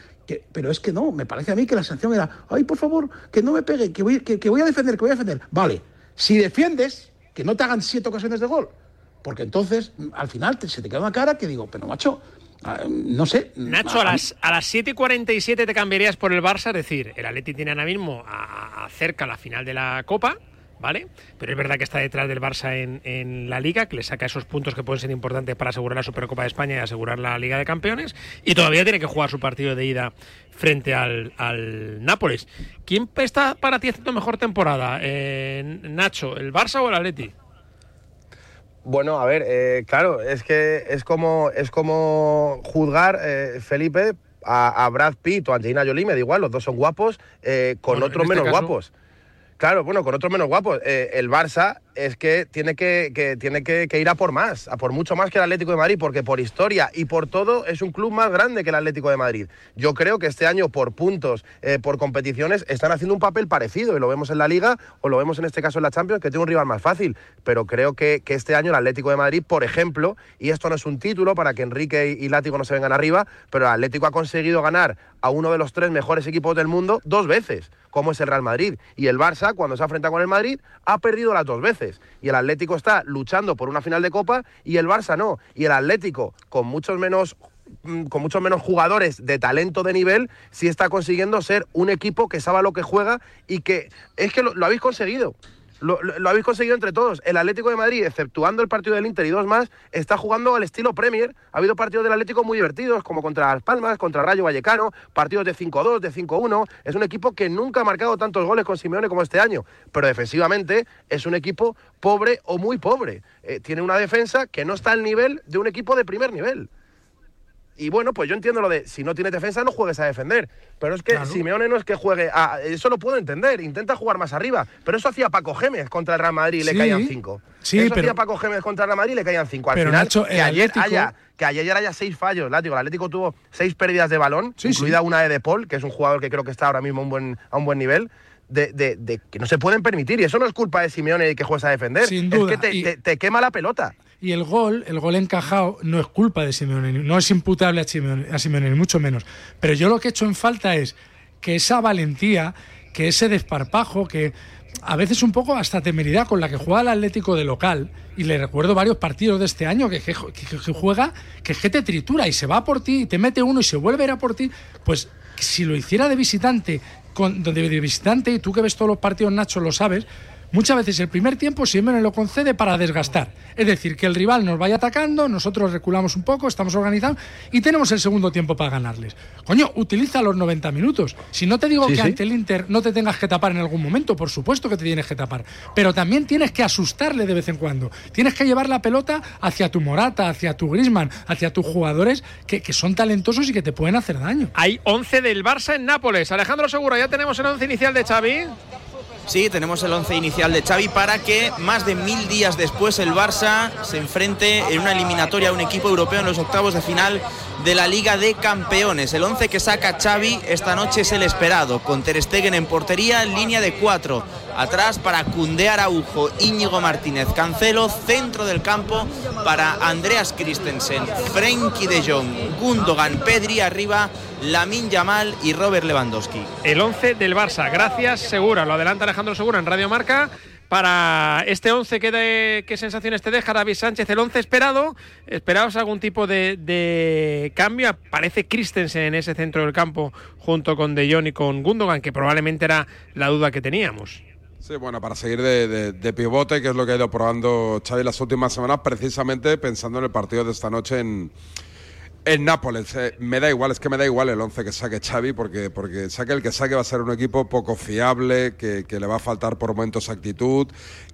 pero es que no, me parece a mí que la sanción era, ay, por favor, que no me pegue, que voy, que voy a defender, que voy a defender. Vale, si defiendes, que no te hagan siete ocasiones de gol. Porque entonces, al final, se te queda una cara que digo, pero macho, no sé. Nacho, a, las, a las 7 y 47 te cambiarías por el Barça, es decir, el Atleti tiene ahora mismo a, cerca la final de la Copa, ¿vale? Pero es verdad que está detrás del Barça en, la Liga, que le saca esos puntos que pueden ser importantes para asegurar la Supercopa de España y asegurar la Liga de Campeones, y todavía tiene que jugar su partido de ida frente al, al Nápoles. ¿Quién está para ti haciendo mejor temporada? Eh, Nacho, ¿el Barça o el Atleti? Bueno, a ver, eh, claro, es que es como, es como juzgar, eh, Felipe, a, Brad Pitt o Angelina Jolie, me da igual, los dos son guapos, eh, con otros este menos guapos. Claro, bueno, con otros menos guapos. el Barça es que tiene que, tiene que, ir a por más, a por mucho más que el Atlético de Madrid, porque por historia y por todo es un club más grande que el Atlético de Madrid. Yo creo que este año, por puntos, eh, por competiciones, están haciendo un papel parecido, y lo vemos en la Liga, o lo vemos en este caso en la Champions, que tiene un rival más fácil. Pero creo que, este año el Atlético de Madrid, por ejemplo, y esto no es un título para que Enrique y, y no se vengan arriba, pero el Atlético ha conseguido ganar a uno de los tres mejores equipos del mundo dos veces, como es el Real Madrid. Y el Barça, cuando se ha con el Madrid, ha perdido las dos veces. Y el Atlético está luchando por una final de Copa y el Barça no. Y el Atlético, con muchos menos mm, con muchos menos jugadores de talento de nivel, sí está consiguiendo ser un equipo que sabe lo que juega y que es que lo habéis conseguido. Lo, habéis conseguido entre todos. El Atlético de Madrid, exceptuando el partido del Inter y dos más, está jugando al estilo Premier. Ha habido partidos del Atlético muy divertidos, como contra Las Palmas, contra Rayo Vallecano, partidos de 5-2, de 5-1. Es un equipo que nunca ha marcado tantos goles con Simeone como este año. Pero defensivamente es un equipo pobre o muy pobre. Eh, tiene una defensa que no está al nivel de un equipo de primer nivel. Y bueno, pues yo entiendo lo de si no tienes defensa, no juegues a defender. Pero es que Simeone no es que juegue a. Eso lo puedo entender, intenta jugar más arriba. Pero eso hacía Paco Gémez contra el Real Madrid y le caían cinco. Sí, eso hacía Paco Gémez contra el Real Madrid y le caían cinco. Al final, que, ayer haya, que ayer haya seis fallos, látigo. El Atlético tuvo seis pérdidas de balón, incluida una de De Paul, que es un jugador que creo que está ahora mismo a un buen, a un buen nivel. De, de, que no se pueden permitir. Y eso no es culpa de Simeone que juegues a defender. Sin duda. Es que te quema la pelota. Y el gol, el gol encajado, no es culpa de Simeone, no es imputable a Simeone, mucho menos. Pero yo lo que he hecho en falta es que esa valentía, que ese desparpajo, que a veces un poco hasta temeridad con la que juega el Atlético de local, y le recuerdo varios partidos de este año que, juega, que, que te tritura y se va por ti, y te mete uno y se vuelve a ir a por ti, pues si lo hiciera de visitante, con, de visitante, y tú que ves todos los partidos, Nacho, lo sabes, Muchas veces el primer tiempo Simeone lo concede para desgastar. Es decir, que el rival nos vaya atacando, nosotros reculamos un poco, estamos organizados y tenemos el segundo tiempo para ganarles. Coño, utiliza los 90 minutos. Si no te digo que ante el Inter no te tengas que tapar en algún momento, por supuesto que te tienes que tapar. Pero también tienes que asustarle de vez en cuando. Tienes que llevar la pelota hacia tu Morata, hacia tu Grisman, hacia tus jugadores que, que son talentosos y que te pueden hacer daño. Hay 11 del Barça en Nápoles. Alejandro Seguro, ya tenemos el 11 inicial de Xavi. Sí, tenemos el once inicial de Xavi para que más de mil días después el Barça se enfrente en una eliminatoria a un equipo europeo en los octavos de final de la Liga de Campeones. El once que saca Xavi esta noche es el esperado, con Ter Stegen en portería, línea de cuatro. Atrás para Cunde Araujo, Íñigo Martínez Cancelo, centro del campo para Andreas Christensen, Frenkie de Jong, Gundogan, Pedri arriba Lamin Yamal y Robert Lewandowski. El 11 del Barça. Gracias, Segura. Lo adelanta Alejandro Segura en Radio Marca. Para este 11, ¿qué, ¿qué sensaciones te deja David Sánchez? El 11 esperado. ¿Esperabas algún tipo de, cambio? Aparece Christensen en ese centro del campo junto con De Jong y con Gundogan, que probablemente era la duda que teníamos. Sí, bueno, para seguir de, de, pivote, que es lo que ha ido probando Xavi las últimas semanas, precisamente pensando en el partido de esta noche en, en Nápoles, eh, me da igual, es que me da igual el 11 que saque Xavi, porque, porque saque el que saque va a ser un equipo poco fiable, que, que, le va a faltar por momentos actitud,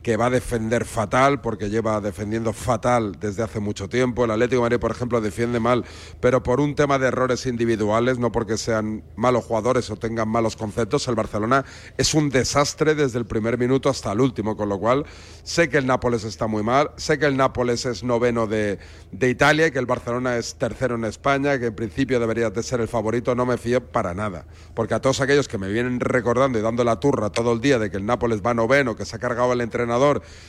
que va a defender fatal, porque lleva defendiendo fatal desde hace mucho tiempo. El Atlético de Madrid, por ejemplo, defiende mal, pero por un tema de errores individuales, no porque sean malos jugadores o tengan malos conceptos. El Barcelona es un desastre desde el primer minuto hasta el último, con lo cual sé que el Nápoles está muy mal, sé que el Nápoles es noveno de, de Italia que el Barcelona es tercero en España, que en principio debería de ser el favorito, no me fío para nada. Porque a todos aquellos que me vienen recordando y dando la turra todo el día de que el Nápoles va noveno, que se ha cargado el entrenador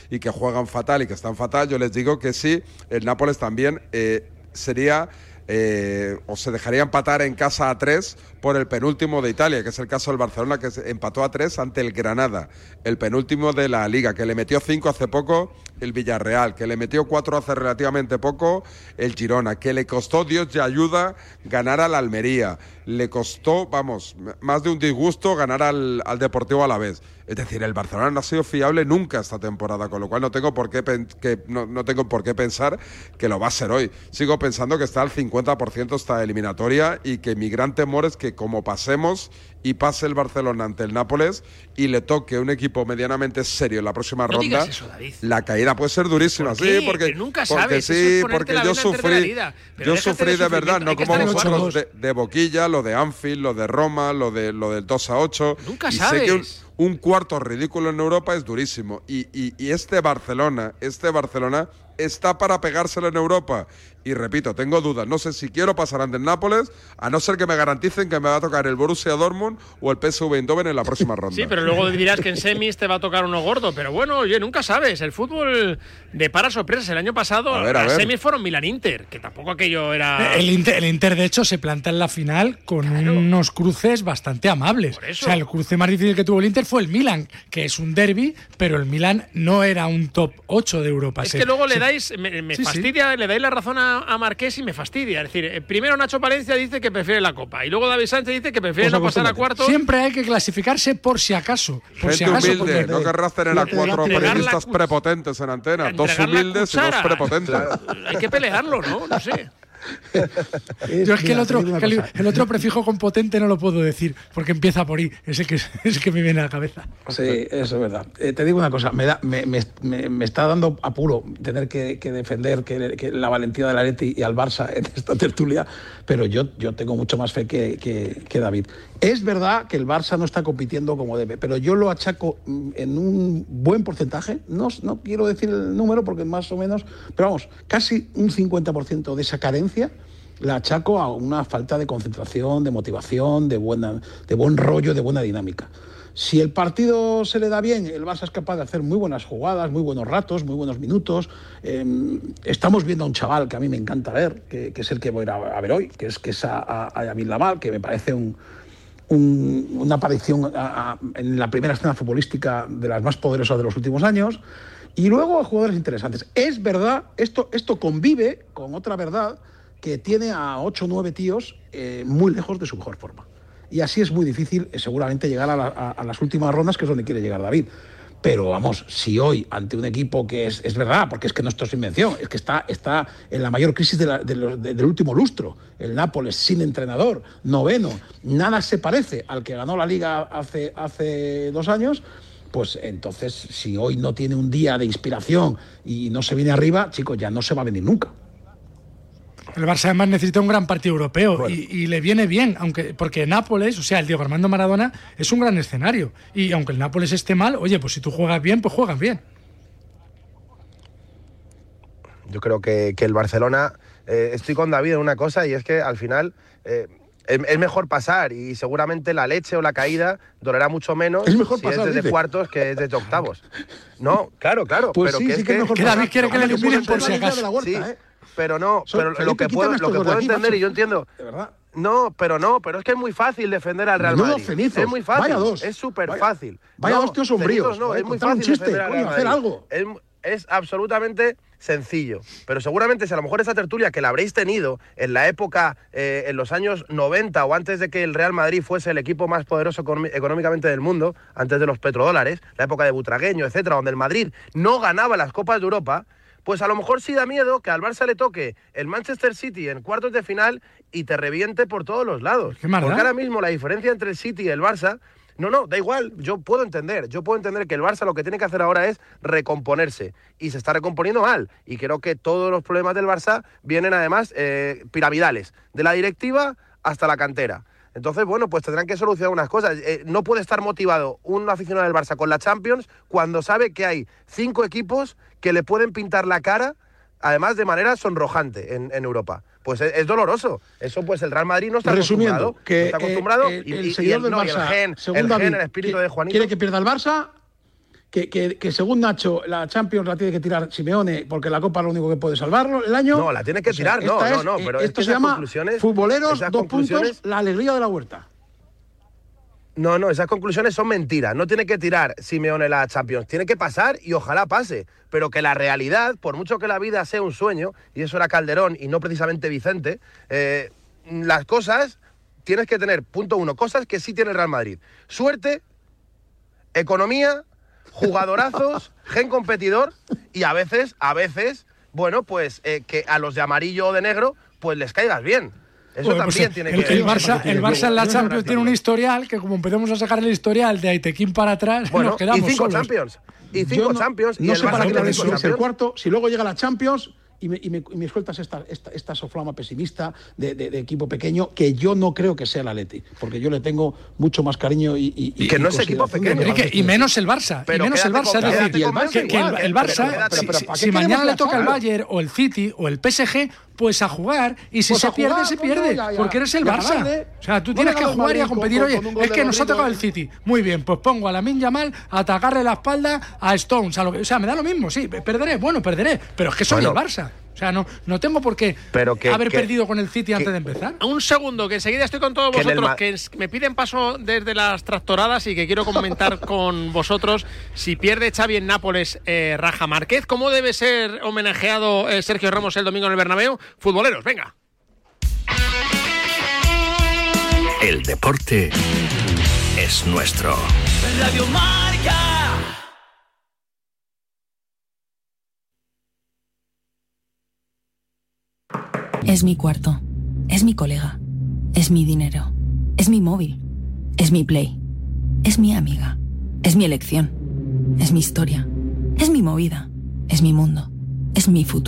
y que juegan fatal y que están fatal, yo les digo que sí, el Nápoles también eh, sería eh, o se dejaría empatar en casa a tres por el penúltimo de Italia, que es el caso del Barcelona, que empató a tres ante el Granada, el penúltimo de la liga, que le metió cinco hace poco el Villarreal, que le metió cuatro hace relativamente poco el Girona, que le costó Dios y ayuda ganar al Almería, le costó, vamos, más de un disgusto ganar al, al Deportivo a la vez. Es decir, el Barcelona no ha sido fiable nunca esta temporada, con lo cual no tengo por qué, que no, no, tengo por qué pensar que lo va a ser hoy. Sigo pensando que está al 50% esta eliminatoria y que mi gran temor es que como pasemos y pase el Barcelona ante el Nápoles y le toque un equipo medianamente serio en la próxima ronda, la caída puede ser durísima. sí, porque nunca porque sí, porque yo sufrí, yo sufrí de verdad, no como vosotros de, de, Boquilla, lo de Anfield, lo de Roma, lo de lo del 2 a 8. Nunca y sabes. Sé que un, un, cuarto ridículo en Europa es durísimo. Y, y, y este Barcelona, este Barcelona está para pegárselo en Europa. Y repito, tengo dudas. No sé si quiero pasar ante el Nápoles, a no ser que me garanticen que me va a tocar el Borussia Dortmund o el PSV Eindhoven en la próxima ronda. Sí, pero luego dirás que en semis te va a tocar uno gordo. Pero bueno, oye, nunca sabes. El fútbol de para sorpresas. El año pasado a ver, a las ver. semis fueron Milan-Inter, que tampoco aquello era... El Inter, el Inter, de hecho, se planta en la final con claro. unos cruces bastante amables. Por eso. O sea, el cruce más difícil que tuvo el Inter fue el Milan, que es un derby, pero el Milan no era un top 8 de Europa. Es se, que luego se, le dais, me, me Sí, sí. fastidia, le dais la razón a, a, Marqués y me fastidia. Es decir, eh, primero Nacho Palencia dice que prefiere la Copa y luego David Sánchez dice que prefiere Pues no pasar a cuartos. Siempre hay que clasificarse por si acaso. Por Gente si acaso, humilde, porque- no querrás tener a cuatro periodistas prepotentes en antena. Dos humildes y dos prepotentes. Hay que pelearlo, ¿no? No sé. Yo es que el otro, el, el otro prefijo con potente no lo puedo decir, porque empieza por I, es el que, es el que me viene a la cabeza. Sí, eso es verdad. Eh, te digo una cosa, me, da, me, me, me está dando apuro tener que, que defender que, que, la valentía del Atleti y al Barça en esta tertulia, pero yo, yo tengo mucho más fe que, que, David. Es verdad que el Barça no está compitiendo como debe, pero yo lo achaco mm, en un buen porcentaje, no, no quiero decir el número porque más o menos, pero vamos, casi un 50% de esa carencia la achaco a una falta de concentración, de motivación, de, buena, de buen rollo, de buena dinámica. Si el partido se le da bien, el Barça es capaz de hacer muy buenas jugadas, muy buenos ratos, muy buenos minutos. Eh, estamos viendo a un chaval que a mí me encanta ver, que, es el que voy a, a, ver hoy, que es, que es a, a, a Yamil que me parece un, un, una aparición en la primera escena futbolística de las más poderosas de los últimos años. Y luego jugadores interesantes. Es verdad, esto, esto convive con otra verdad que tiene a 8 o 9 tíos eh, muy lejos de su mejor forma. Y así es muy difícil, eh, seguramente, llegar a, la, a, a, las últimas rondas, que es donde quiere llegar David. Pero vamos, si hoy, ante un equipo que es, es verdad, porque es que no esto es invención, es que está, está en la mayor crisis del último lustro, el Nápoles sin entrenador, noveno, nada se parece al que ganó la liga hace, hace dos años, pues entonces, si hoy no tiene un día de inspiración y no se viene arriba, chicos, ya no se va a venir nunca. El Barça además necesita un gran partido europeo bueno. y, y, le viene bien, aunque porque Nápoles, o sea, el Diego Armando Maradona es un gran escenario. Y aunque el Nápoles esté mal, oye, pues si tú juegas bien, pues juegas bien. Yo creo que, que el Barcelona, eh, estoy con David en una cosa y es que al final eh, es, es, mejor pasar y seguramente la leche o la caída dolerá mucho menos es mejor si pasar, es desde dice. cuartos que es desde octavos. No, claro, claro. Pues pero sí, que sí es que, que, es que David quiere que le eliminen por si acaso. De la huerta, sí, ¿eh? Pero no, pero Felipe, lo que puedo, lo que puedo aquí, entender macho. y yo entiendo. De verdad. No, pero no, pero es que es muy fácil defender al Real Madrid. cenizos. Es muy fácil. Vaya dos. Es súper fácil. vaya no, dos tíos sombríos. cenizos No, Vaya, es muy fácil chiste, defender al coño, Real hacer algo. Es, es absolutamente sencillo. Pero seguramente si a lo mejor esa tertulia que la habréis tenido en la época, eh, en los años 90 o antes de que el Real Madrid fuese el equipo más poderoso económicamente del mundo, antes de los petrodólares, la época de Butragueño, etcétera, donde el Madrid no ganaba las Copas de Europa, pues a lo mejor sí da miedo que al Barça le toque el Manchester City en cuartos de final y te reviente por todos los lados. ¿Qué? Porque ahora mismo la diferencia entre el City y el Barça, no, no, da igual, yo puedo entender, yo puedo entender que el Barça lo que tiene que hacer ahora es recomponerse y se está recomponiendo mal. Y creo que todos los problemas del Barça vienen además eh, piramidales, de la directiva hasta la cantera. Entonces, bueno, pues tendrán que solucionar unas cosas. Eh, no puede estar motivado un aficionado del Barça con la Champions cuando sabe que hay cinco equipos que le pueden pintar la cara, además de manera sonrojante en, en Europa. pues es, doloroso. Eso pues el Real Madrid no está Resumiendo, acostumbrado. Que, está acostumbrado el, el, y, el, gen, el, espíritu de Juanito. Quiere que pierda el Barça, que, que, que, según Nacho, la Champions la tiene que tirar Simeone porque la Copa es lo único que puede salvarlo el año. No, la tiene que tirar, no, no, no, pero esto se llama futboleros, dos puntos, la alegría de la huerta. No, no, esas conclusiones son mentiras. No tiene que tirar Simeone la Champions. Tiene que pasar y ojalá pase. Pero que la realidad, por mucho que la vida sea un sueño, y eso era Calderón y no precisamente Vicente, eh, las cosas tienes que tener, punto uno, cosas que sí tiene el Real Madrid. Suerte, economía, jugadorazos, gen competidor y a veces, a veces, bueno, pues eh, que a los de amarillo o de negro, pues les caigas bien. Eso también pues, tiene el, que el Barça, el Barça en la Champions tiene un historial que como empezamos a sacar el historial de Aitequín para atrás, bueno, nos quedamos y cinco solos. Champions. Y cinco no, Champions. No y sé para qué Barça es el cuarto. Si luego llega la Champions, y me, y me, y me sueltas esta, esta, esta, soflama pesimista de, de, de, equipo pequeño que yo no creo que sea el Atleti, porque yo le tengo mucho más cariño y, y, y que no es equipo pequeño. Enrique, y menos el Barça, pero y menos el Barça, el, que, que el, el, Barça, pero, pero, pero, si, si mañana le toca el Bayern o el City o el PSG, pues a jugar y si pues se pierde, jugar, se pierde, no, ya, ya, porque eres el Barça. Ganarle, o sea, tú tienes que jugar y a competir. Con, Oye, con es que nos ha tocado el City. Muy bien, pues pongo a la Yamal a atacarle la espalda a Stones. A lo que, o sea, me da lo mismo, sí, perderé, bueno, perderé, pero es que soy bueno, el Barça. O sea, no, no tengo por qué pero que, haber que, perdido con el City antes de empezar. Un segundo, que enseguida estoy con todos vosotros, que me piden paso desde las tractoradas y que quiero comentar con vosotros si pierde Xavi en Nápoles eh, Raja Márquez. ¿Cómo debe ser homenajeado eh, Sergio Ramos el domingo en el Bernabéu? Futboleros, venga. El deporte es nuestro. Radio Marca. Es mi cuarto. Es mi colega. Es mi dinero. Es mi móvil. Es mi play. Es mi amiga. Es mi elección. Es mi historia. Es mi movida. Es mi mundo. Es mi futuro.